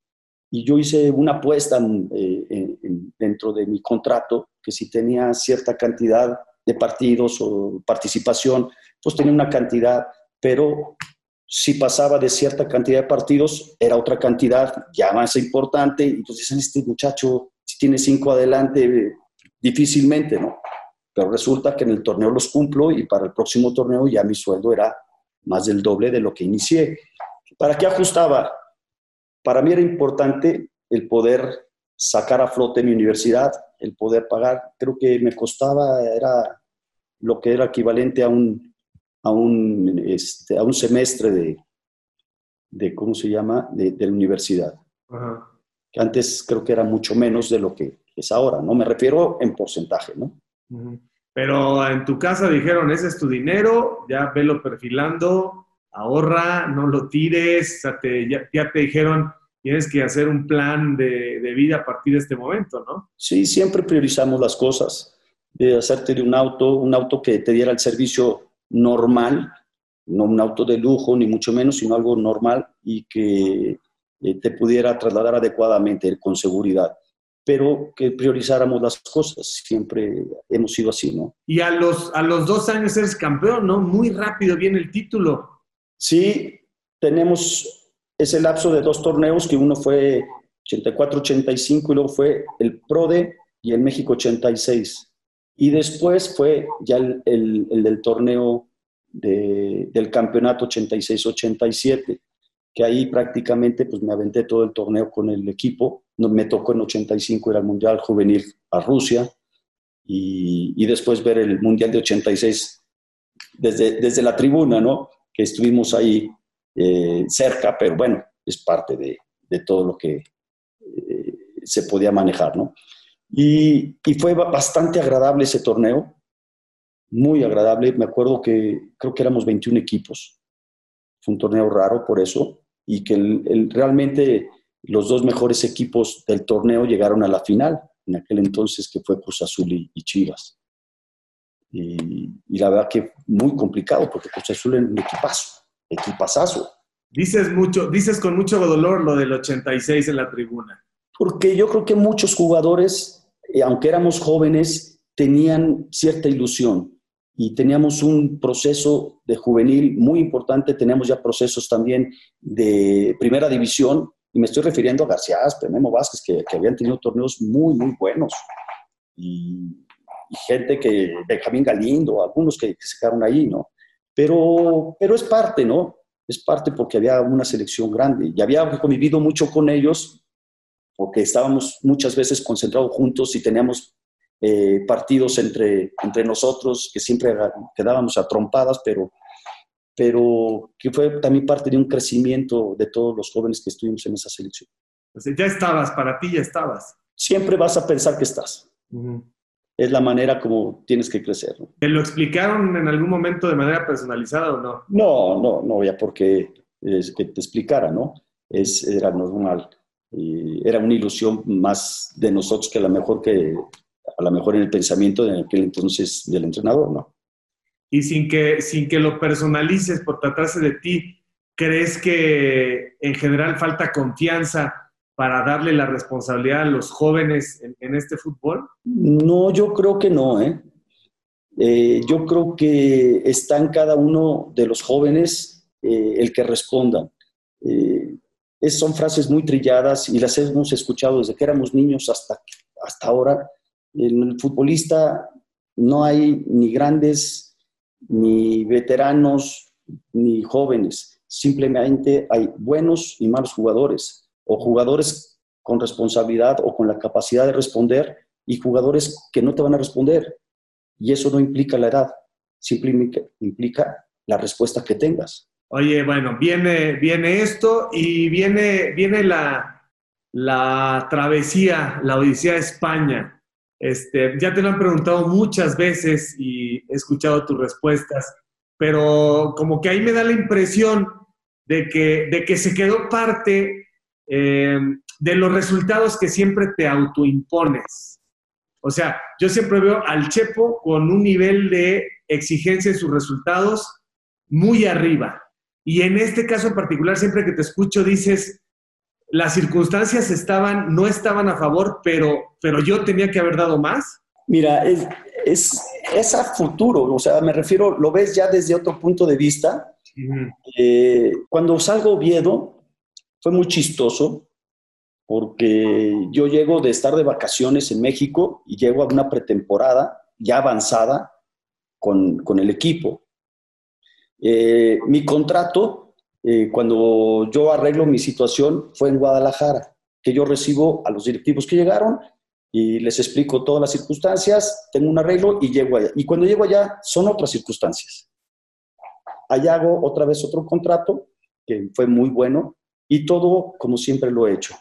Y yo hice una apuesta eh, en, en, dentro de mi contrato, que si tenía cierta cantidad de partidos o participación, pues tenía una cantidad, pero si pasaba de cierta cantidad de partidos, era otra cantidad ya más importante, dicen, este muchacho, si tiene cinco adelante, difícilmente, ¿no? Pero resulta que en el torneo los cumplo y para el próximo torneo ya mi sueldo era más del doble de lo que inicié. ¿Para qué ajustaba? Para mí era importante el poder sacar a flote mi universidad, el poder pagar. Creo que me costaba, era lo que era equivalente a un, a un, este, a un semestre de, de, ¿cómo se llama?, de, de la universidad. Ajá. Que antes creo que era mucho menos de lo que es ahora, ¿no? Me refiero en porcentaje, ¿no? Uh -huh. Pero en tu casa dijeron, ese es tu dinero, ya velo perfilando, ahorra, no lo tires, te, ya, ya, te dijeron, tienes que hacer un plan de, de, vida a partir de este momento, ¿no? Sí, siempre priorizamos las cosas, de hacerte de un auto, un auto que te diera el servicio normal, no un auto de lujo, ni mucho menos, sino algo normal y que eh, te pudiera trasladar adecuadamente, con seguridad pero que priorizáramos las cosas. Siempre hemos sido así, ¿no? Y a los, a los dos años eres campeón, ¿no? Muy rápido viene el título. Sí, tenemos ese lapso de dos torneos, que uno fue 84-85 y luego fue el PRODE y el México 86. Y después fue ya el, el, el del torneo de, del campeonato 86-87 que ahí prácticamente pues me aventé todo el torneo con el equipo. Me tocó en 85 ir al Mundial Juvenil a Rusia y, y después ver el Mundial de 86 desde, desde la tribuna, ¿no? Que estuvimos ahí eh, cerca, pero bueno, es parte de, de todo lo que, eh, se podía manejar, ¿no? Y, y, fue bastante agradable ese torneo, muy agradable. Me acuerdo que creo que éramos 21 equipos. Fue un torneo raro por eso, y que el, realmente los dos mejores equipos del torneo llegaron a la final, en aquel entonces que fue Cruz Azul y, Chivas. Y, y, la verdad que muy complicado, porque Cruz Azul era un equipazo, equipazazo. Dices mucho, dices con mucho dolor lo del 86 en la tribuna. Porque yo creo que muchos jugadores, eh, aunque éramos jóvenes, tenían cierta ilusión y teníamos un proceso de juvenil muy importante, teníamos ya procesos también de primera división, y me estoy refiriendo a García Aspe, Memo Vázquez, que, que habían tenido torneos muy, muy buenos. Y, gente que, Benjamín Galindo, algunos que, que se quedaron ahí, ¿no? Pero, pero es parte, ¿no? es parte porque había una selección grande y había convivido mucho con ellos porque estábamos muchas veces concentrados juntos y teníamos eh, partidos entre, entre nosotros que siempre quedábamos a trompadas, pero, pero que fue también parte de un crecimiento de todos los jóvenes que estuvimos en esa selección. ya estabas, para ti ya estabas. Siempre vas a pensar que estás es la manera como tienes que crecer. ¿Te lo explicaron en algún momento de manera personalizada o no? No, no, no había por qué que te explicara, ¿no? Es, era normal. era una ilusión más de nosotros que a lo mejor que a lo mejor en el pensamiento de aquel entonces del entrenador, ¿no? Y sin que, sin que lo personalices por tratarse de ti, ¿crees que en general falta confianza para darle la responsabilidad a los jóvenes en, este fútbol? No, yo creo que no. ¿eh? ¿eh? yo creo que está en cada uno de los jóvenes eh, el que respondan. Eh, son frases muy trilladas y las hemos escuchado desde que éramos niños hasta, hasta ahora. En el futbolista no hay ni grandes, ni veteranos, ni jóvenes. Simplemente hay buenos y malos jugadores o jugadores con responsabilidad o con la capacidad de responder y jugadores que no te van a responder. Y eso no implica la edad, simplemente implica la respuesta que tengas. Oye, bueno, viene, viene esto y viene, viene la, la travesía, la Odisea de España. Este, ya te lo han preguntado muchas veces y he escuchado tus respuestas, pero como que ahí me da la impresión de que, se quedó parte eh, de los resultados que siempre te autoimpones. O sea, yo siempre veo al Chepo con un nivel de exigencia en sus resultados muy arriba. Y en este caso en particular, siempre que te escucho, dices, las circunstancias estaban, no estaban a favor, pero, pero yo tenía que haber dado más. Mira, es, es, a futuro, o sea, me refiero, lo ves ya desde otro punto de vista. Eh, cuando salgo Oviedo, fue muy chistoso porque yo llego de estar de vacaciones en México y llego a una pretemporada ya avanzada con, el equipo. Eh, mi contrato, eh, cuando yo arreglo mi situación, fue en Guadalajara, que yo recibo a los directivos que llegaron y les explico todas las circunstancias, tengo un arreglo y llego allá. Y cuando llego allá son otras circunstancias. Allá hago otra vez otro contrato, que fue muy bueno, y todo como siempre lo he hecho,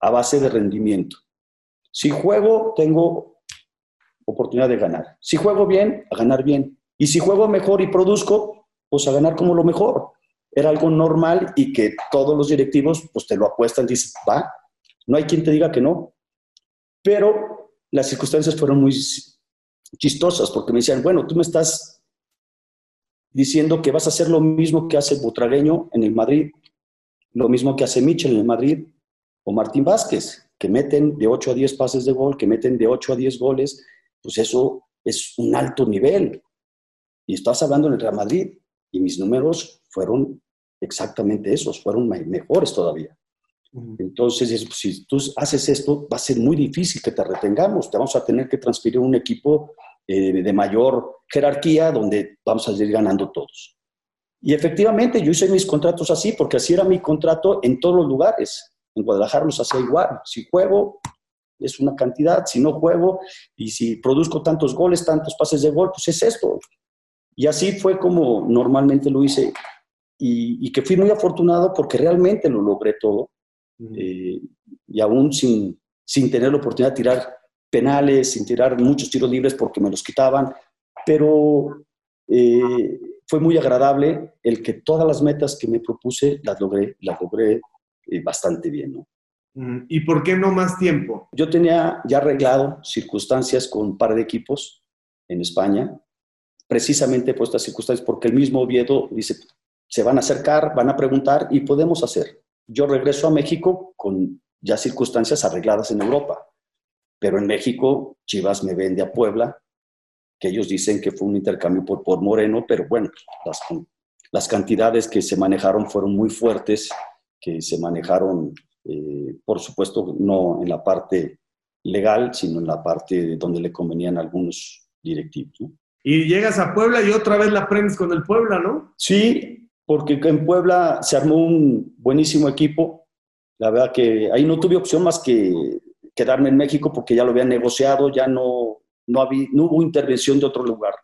a base de rendimiento. Si juego, tengo oportunidad de ganar. Si juego bien, a ganar bien. Y si juego mejor y produzco, pues a ganar como lo mejor. Era algo normal y que todos los directivos pues te lo apuestan, dices, va, no hay quien te diga que no. Pero las circunstancias fueron muy chistosas porque me decían, bueno, tú me estás diciendo que vas a hacer lo mismo que hace Butragueño en el Madrid lo mismo que hace Michel en el Madrid o Martín Vázquez, que meten de 8 a 10 pases de gol, que meten de 8 a 10 goles, pues eso es un alto nivel. Y estás hablando en el Real Madrid y mis números fueron exactamente esos, fueron mejores todavía. Entonces, si tú haces esto, va a ser muy difícil que te retengamos. Te vamos a tener que transferir un equipo eh, de mayor jerarquía donde vamos a ir ganando todos. Y efectivamente yo hice mis contratos así, porque así era mi contrato en todos los lugares. En Guadalajara los hacía igual. Si juego, es una cantidad. Si no juego, y si produzco tantos goles, tantos pases de gol, pues es esto. Y así fue como normalmente lo hice. Y, que fui muy afortunado porque realmente lo logré todo. Eh, y aún sin, sin tener la oportunidad de tirar penales, sin tirar muchos tiros libres porque me los quitaban, pero eh, fue muy agradable el que todas las metas que me propuse las logré, las logré eh, bastante bien. ¿no? ¿Y por qué no más tiempo? Yo tenía ya arreglado circunstancias con un par de equipos en España, precisamente por estas circunstancias, porque el mismo Oviedo dice, se van a acercar, van a preguntar y podemos hacer. Yo regreso a México con ya circunstancias arregladas en Europa, pero en México Chivas me vende a Puebla, que ellos dicen que fue un intercambio por, por Moreno, pero bueno, las, las cantidades que se manejaron fueron muy fuertes, que se manejaron, eh, por supuesto, no en la parte legal, sino en la parte donde le convenían algunos directivos. Y llegas a Puebla y otra vez la aprendes con el Puebla, ¿no? Sí, porque en Puebla se armó un buenísimo equipo. La verdad que ahí no tuve opción más que quedarme en México porque ya lo habían negociado, ya no, había, no hubo intervención de otro lugar.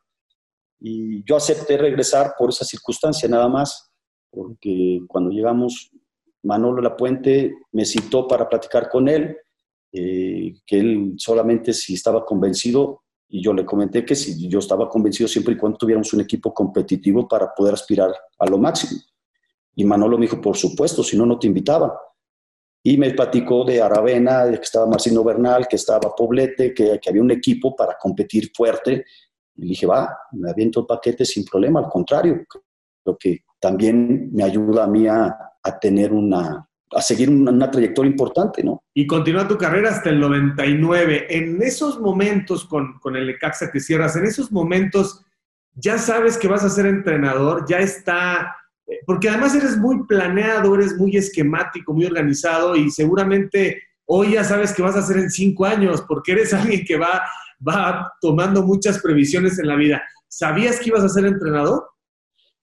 Y yo acepté regresar por esa circunstancia nada más, porque cuando llegamos, Manolo Lapuente me citó para platicar con él, eh, que él solamente si estaba convencido, y yo le comenté que si yo estaba convencido siempre y cuando tuviéramos un equipo competitivo para poder aspirar a lo máximo. Y Manolo me dijo, por supuesto, si no, no te invitaba. Y me platicó de Aravena, de que estaba Marcino Bernal, que estaba Poblete, que, que había un equipo para competir fuerte. Y dije, va, me aviento el paquete sin problema, al contrario, lo que también me ayuda a mí a tener una, a seguir una, trayectoria importante, ¿no? Y continúa tu carrera hasta el 99. En esos momentos con, con el Ecaxa que cierras, en esos momentos ya sabes que vas a ser entrenador, ya está porque además eres muy planeado, eres muy esquemático, muy organizado y seguramente hoy ya sabes que vas a hacer en cinco años, porque eres alguien que va, va tomando muchas previsiones en la vida. ¿Sabías que ibas a ser entrenador?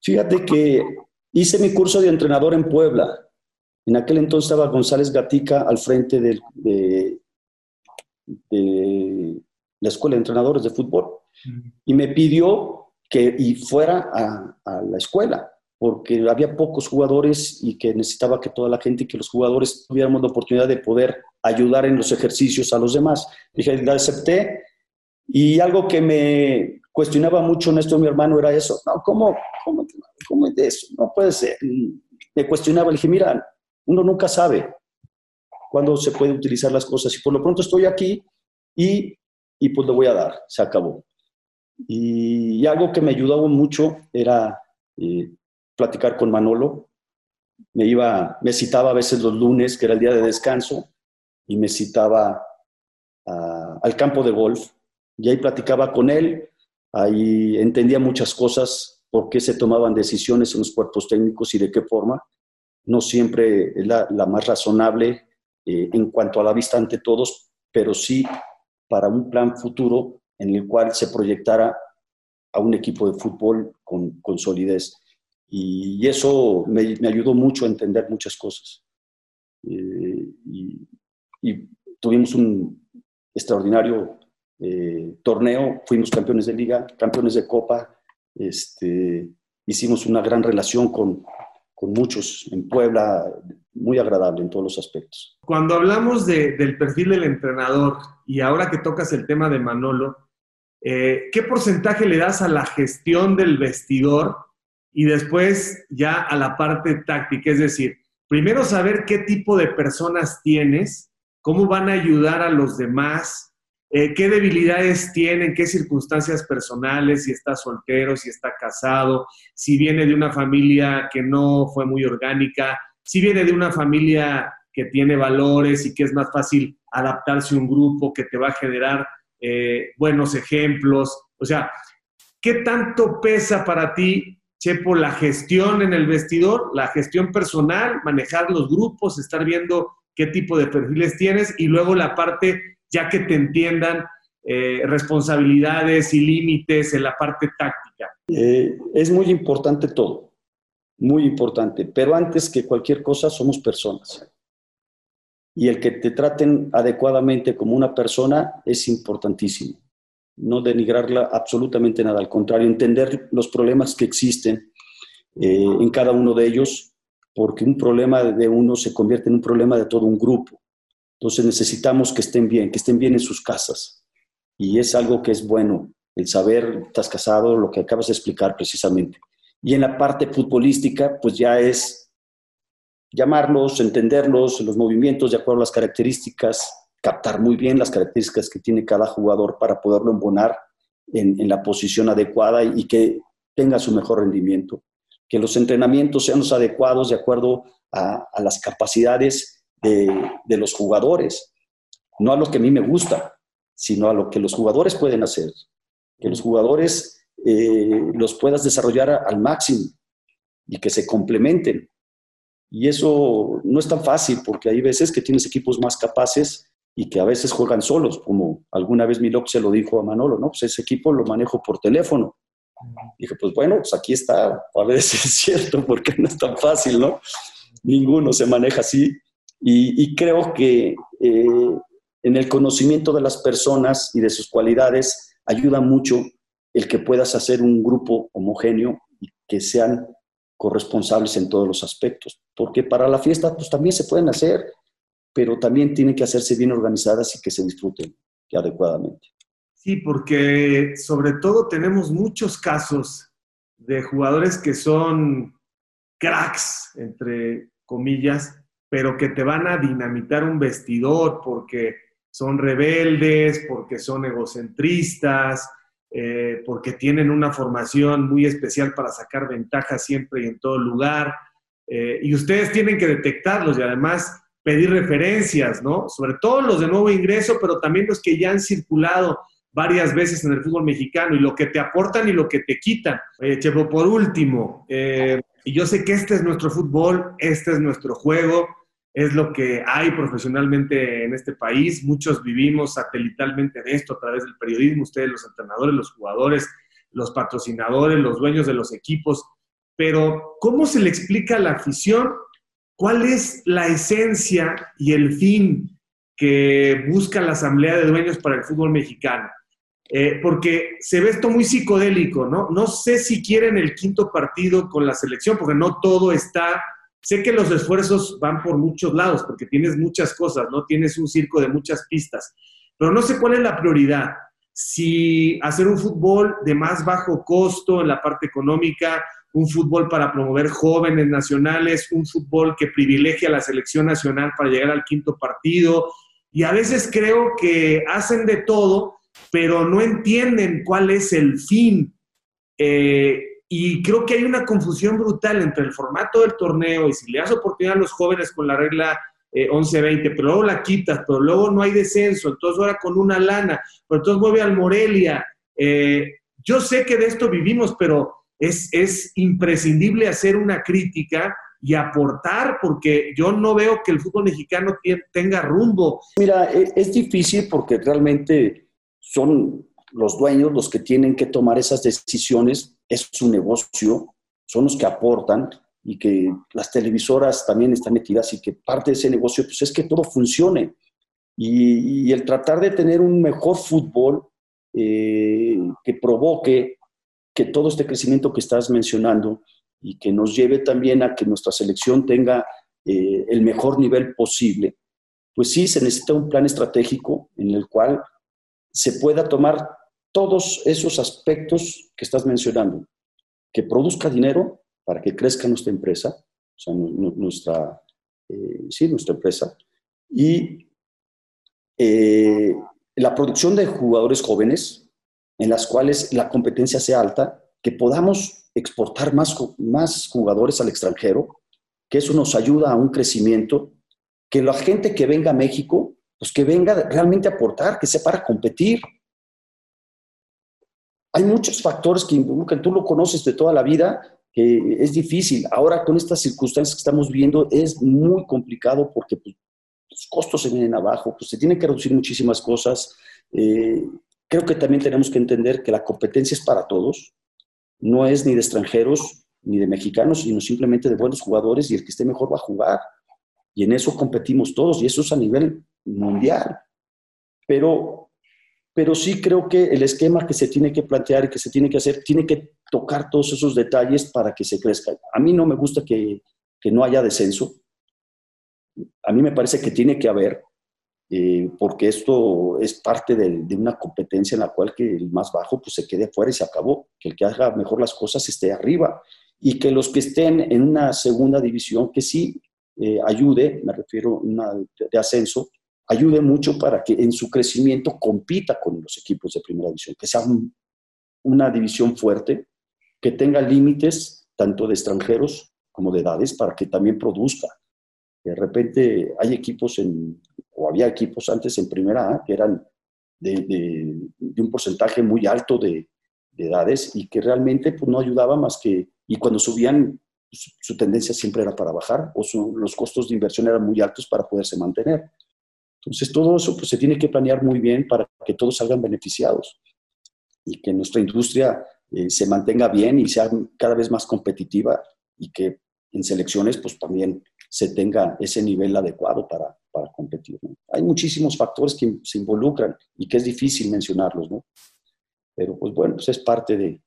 Fíjate que hice mi curso de entrenador en Puebla. En aquel entonces estaba González Gatica al frente de, de, la Escuela de Entrenadores de Fútbol y me pidió que y fuera a la escuela porque había pocos jugadores y que necesitaba que toda la gente y que los jugadores tuviéramos la oportunidad de poder ayudar en los ejercicios a los demás. Dije, la acepté y algo que me cuestionaba mucho en esto mi hermano era eso, no, ¿cómo, cómo, cómo es eso? No puede ser. Me cuestionaba, le dije, mira, uno nunca sabe cuándo se puede utilizar las cosas y por lo pronto estoy aquí y, y pues lo voy a dar, se acabó. Y, algo que me ayudaba mucho era... Eh, platicar con Manolo. Me iba, me citaba a veces los lunes, que era el día de descanso, y me citaba al campo de golf. Y ahí platicaba con él, ahí entendía muchas cosas, por qué se tomaban decisiones en los cuerpos técnicos y de qué forma. No siempre es la, más razonable eh, en cuanto a la vista ante todos, pero sí para un plan futuro en el cual se proyectara a un equipo de fútbol con, solidez. Y, eso me, ayudó mucho a entender muchas cosas. Eh, y, tuvimos un extraordinario eh, torneo, fuimos campeones de liga, campeones de copa, este, hicimos una gran relación con, con muchos en Puebla, muy agradable en todos los aspectos. Cuando hablamos del perfil del entrenador y ahora que tocas el tema de Manolo, eh, ¿qué porcentaje le das a la gestión del vestidor y después ya a la parte táctica, es decir, primero saber qué tipo de personas tienes, cómo van a ayudar a los demás, eh, qué debilidades tienen, qué circunstancias personales, si está soltero, si está casado, si viene de una familia que no fue muy orgánica, si viene de una familia que tiene valores y que es más fácil adaptarse a un grupo que te va a generar eh, buenos ejemplos. O sea, ¿qué tanto pesa para ti Chepo, la gestión en el vestidor, la gestión personal, manejar los grupos, estar viendo qué tipo de perfiles tienes y luego la parte, ya que te entiendan, eh, responsabilidades y límites en la parte táctica. Eh, es muy importante todo, muy importante, pero antes que cualquier cosa somos personas. Y el que te traten adecuadamente como una persona es importantísimo no denigrarla absolutamente nada, al contrario, entender los problemas que existen eh, en cada uno de ellos, porque un problema de uno se convierte en un problema de todo un grupo. Entonces necesitamos que estén bien, que estén bien en sus casas. Y es algo que es bueno, el saber, estás casado, lo que acabas de explicar precisamente. Y en la parte futbolística, pues ya es llamarlos, entenderlos, los movimientos de acuerdo a las características, captar muy bien las características que tiene cada jugador para poderlo embonar en, la posición adecuada y que tenga su mejor rendimiento. Que los entrenamientos sean los adecuados de acuerdo a, las capacidades de, los jugadores, no a lo que a mí me gusta, sino a lo que los jugadores pueden hacer. Que los jugadores eh, los puedas desarrollar al máximo y que se complementen. Y eso no es tan fácil porque hay veces que tienes equipos más capaces y que a veces juegan solos, como alguna vez Milok se lo dijo a Manolo, ¿no? Pues ese equipo lo manejo por teléfono. Dije, pues bueno, pues aquí está, a si es cierto, porque no es tan fácil, ¿no? Ninguno se maneja así. Y, creo que eh, en el conocimiento de las personas y de sus cualidades ayuda mucho el que puedas hacer un grupo homogéneo y que sean corresponsables en todos los aspectos. Porque para la fiesta, pues también se pueden hacer pero también tienen que hacerse bien organizadas y que se disfruten adecuadamente. Sí, porque sobre todo tenemos muchos casos de jugadores que son cracks, entre comillas, pero que te van a dinamitar un vestidor porque son rebeldes, porque son egocentristas, eh, porque tienen una formación muy especial para sacar ventaja siempre y en todo lugar. Eh, y ustedes tienen que detectarlos y además pedir referencias, ¿no? Sobre todo los de nuevo ingreso, pero también los que ya han circulado varias veces en el fútbol mexicano y lo que te aportan y lo que te quitan. Eh, Chepo, por último, eh, y yo sé que este es nuestro fútbol, este es nuestro juego, es lo que hay profesionalmente en este país. Muchos vivimos satelitalmente de esto a través del periodismo, ustedes los entrenadores, los jugadores, los patrocinadores, los dueños de los equipos. Pero, ¿cómo se le explica a la afición ¿Cuál es la esencia y el fin que busca la Asamblea de Dueños para el fútbol mexicano? Eh, porque se ve esto muy psicodélico, ¿no? No sé si quieren el quinto partido con la selección, porque no todo está... Sé que los esfuerzos van por muchos lados, porque tienes muchas cosas, ¿no? Tienes un circo de muchas pistas, pero no sé cuál es la prioridad. Si hacer un fútbol de más bajo costo en la parte económica, un fútbol para promover jóvenes nacionales, un fútbol que privilegia a la selección nacional para llegar al quinto partido. Y a veces creo que hacen de todo, pero no entienden cuál es el fin. Eh, y creo que hay una confusión brutal entre el formato del torneo y si le das oportunidad a los jóvenes con la regla 11-20, eh, pero luego la quitas, pero luego no hay descenso, entonces ahora con una lana, pero entonces mueve al Morelia. Eh, yo sé que de esto vivimos, pero es, imprescindible hacer una crítica y aportar, porque yo no veo que el fútbol mexicano tenga rumbo. Mira, e, es difícil porque realmente son los dueños los que tienen que tomar esas decisiones, es su negocio, son los que aportan y que las televisoras también están metidas y que parte de ese negocio pues es que todo funcione. Y, el tratar de tener un mejor fútbol eh, que provoque que todo este crecimiento que estás mencionando y que nos lleve también a que nuestra selección tenga eh, el mejor nivel posible, pues sí se necesita un plan estratégico en el cual se pueda tomar todos esos aspectos que estás mencionando, que produzca dinero para que crezca nuestra empresa, o sea, nuestra, eh, sí, nuestra empresa, y eh, la producción de jugadores jóvenes, en las cuales la competencia sea alta, que podamos exportar más, más jugadores al extranjero, que eso nos ayuda a un crecimiento, que la gente que venga a México, pues que venga realmente a aportar, que sea para competir. Hay muchos factores que involucran, tú lo conoces de toda la vida, que es difícil. Ahora con estas circunstancias que estamos viendo es muy complicado porque pues, los costos se vienen abajo, pues se tienen que reducir muchísimas cosas. Eh, Creo que también tenemos que entender que la competencia es para todos, no es ni de extranjeros ni de mexicanos, sino simplemente de buenos jugadores y el que esté mejor va a jugar. Y en eso competimos todos y eso es a nivel mundial. Pero, pero sí creo que el esquema que se tiene que plantear y que se tiene que hacer, tiene que tocar todos esos detalles para que se crezca. A mí no me gusta que, que no haya descenso. A mí me parece que tiene que haber, eh, porque esto es parte de, una competencia en la cual que el más bajo pues se quede afuera y se acabó, que el que haga mejor las cosas esté arriba y que los que estén en una segunda división que sí eh, ayude, me refiero una de ascenso, ayude mucho para que en su crecimiento compita con los equipos de primera división, que sea una división fuerte, que tenga límites tanto de extranjeros como de edades para que también produzca. De repente hay equipos en, o había equipos antes en primera A que eran de, un porcentaje muy alto de, edades y que realmente pues, no ayudaba más que, y cuando subían su, tendencia siempre era para bajar o los costos de inversión eran muy altos para poderse mantener. Entonces, todo eso pues, se tiene que planear muy bien para que todos salgan beneficiados y que nuestra industria eh, se mantenga bien y sea cada vez más competitiva y que en selecciones pues también se tenga ese nivel adecuado para, para competir. Hay muchísimos factores que se involucran y que es difícil mencionarlos, ¿no? Pero pues bueno, pues es parte de,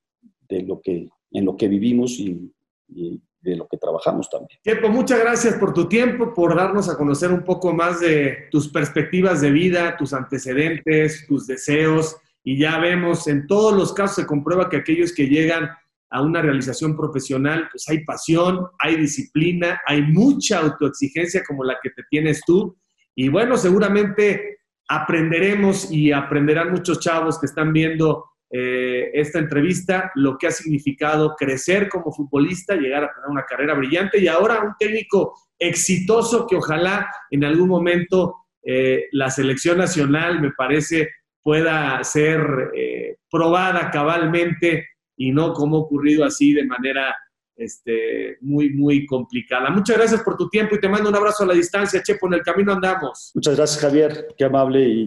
de lo que, en lo que vivimos y, y, de lo que trabajamos también. Muchas gracias por tu tiempo, por darnos a conocer un poco más de tus perspectivas de vida, tus antecedentes, tus deseos. Y ya vemos, en todos los casos se comprueba que aquellos que llegan a una realización profesional, pues hay pasión, hay disciplina, hay mucha autoexigencia como la que te tienes tú. Y bueno, seguramente aprenderemos y aprenderán muchos chavos que están viendo eh, esta entrevista, lo que ha significado crecer como futbolista, llegar a tener una carrera brillante y ahora un técnico exitoso que ojalá en algún momento eh, la selección nacional, me parece, pueda ser eh, probada cabalmente y no como ha ocurrido así de manera este, muy, muy complicada. Muchas gracias por tu tiempo y te mando un abrazo a la distancia, Chepo, en el camino andamos. Muchas gracias, Javier, qué amable y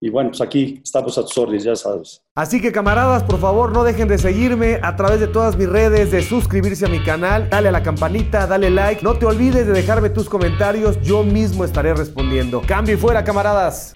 y bueno, pues aquí estamos a tus órdenes, ya sabes. Así que camaradas, por favor, no dejen de seguirme a través de todas mis redes, de suscribirse a mi canal, dale a la campanita, dale like. No te olvides de dejarme tus comentarios, yo mismo estaré respondiendo. Cambio y fuera, camaradas.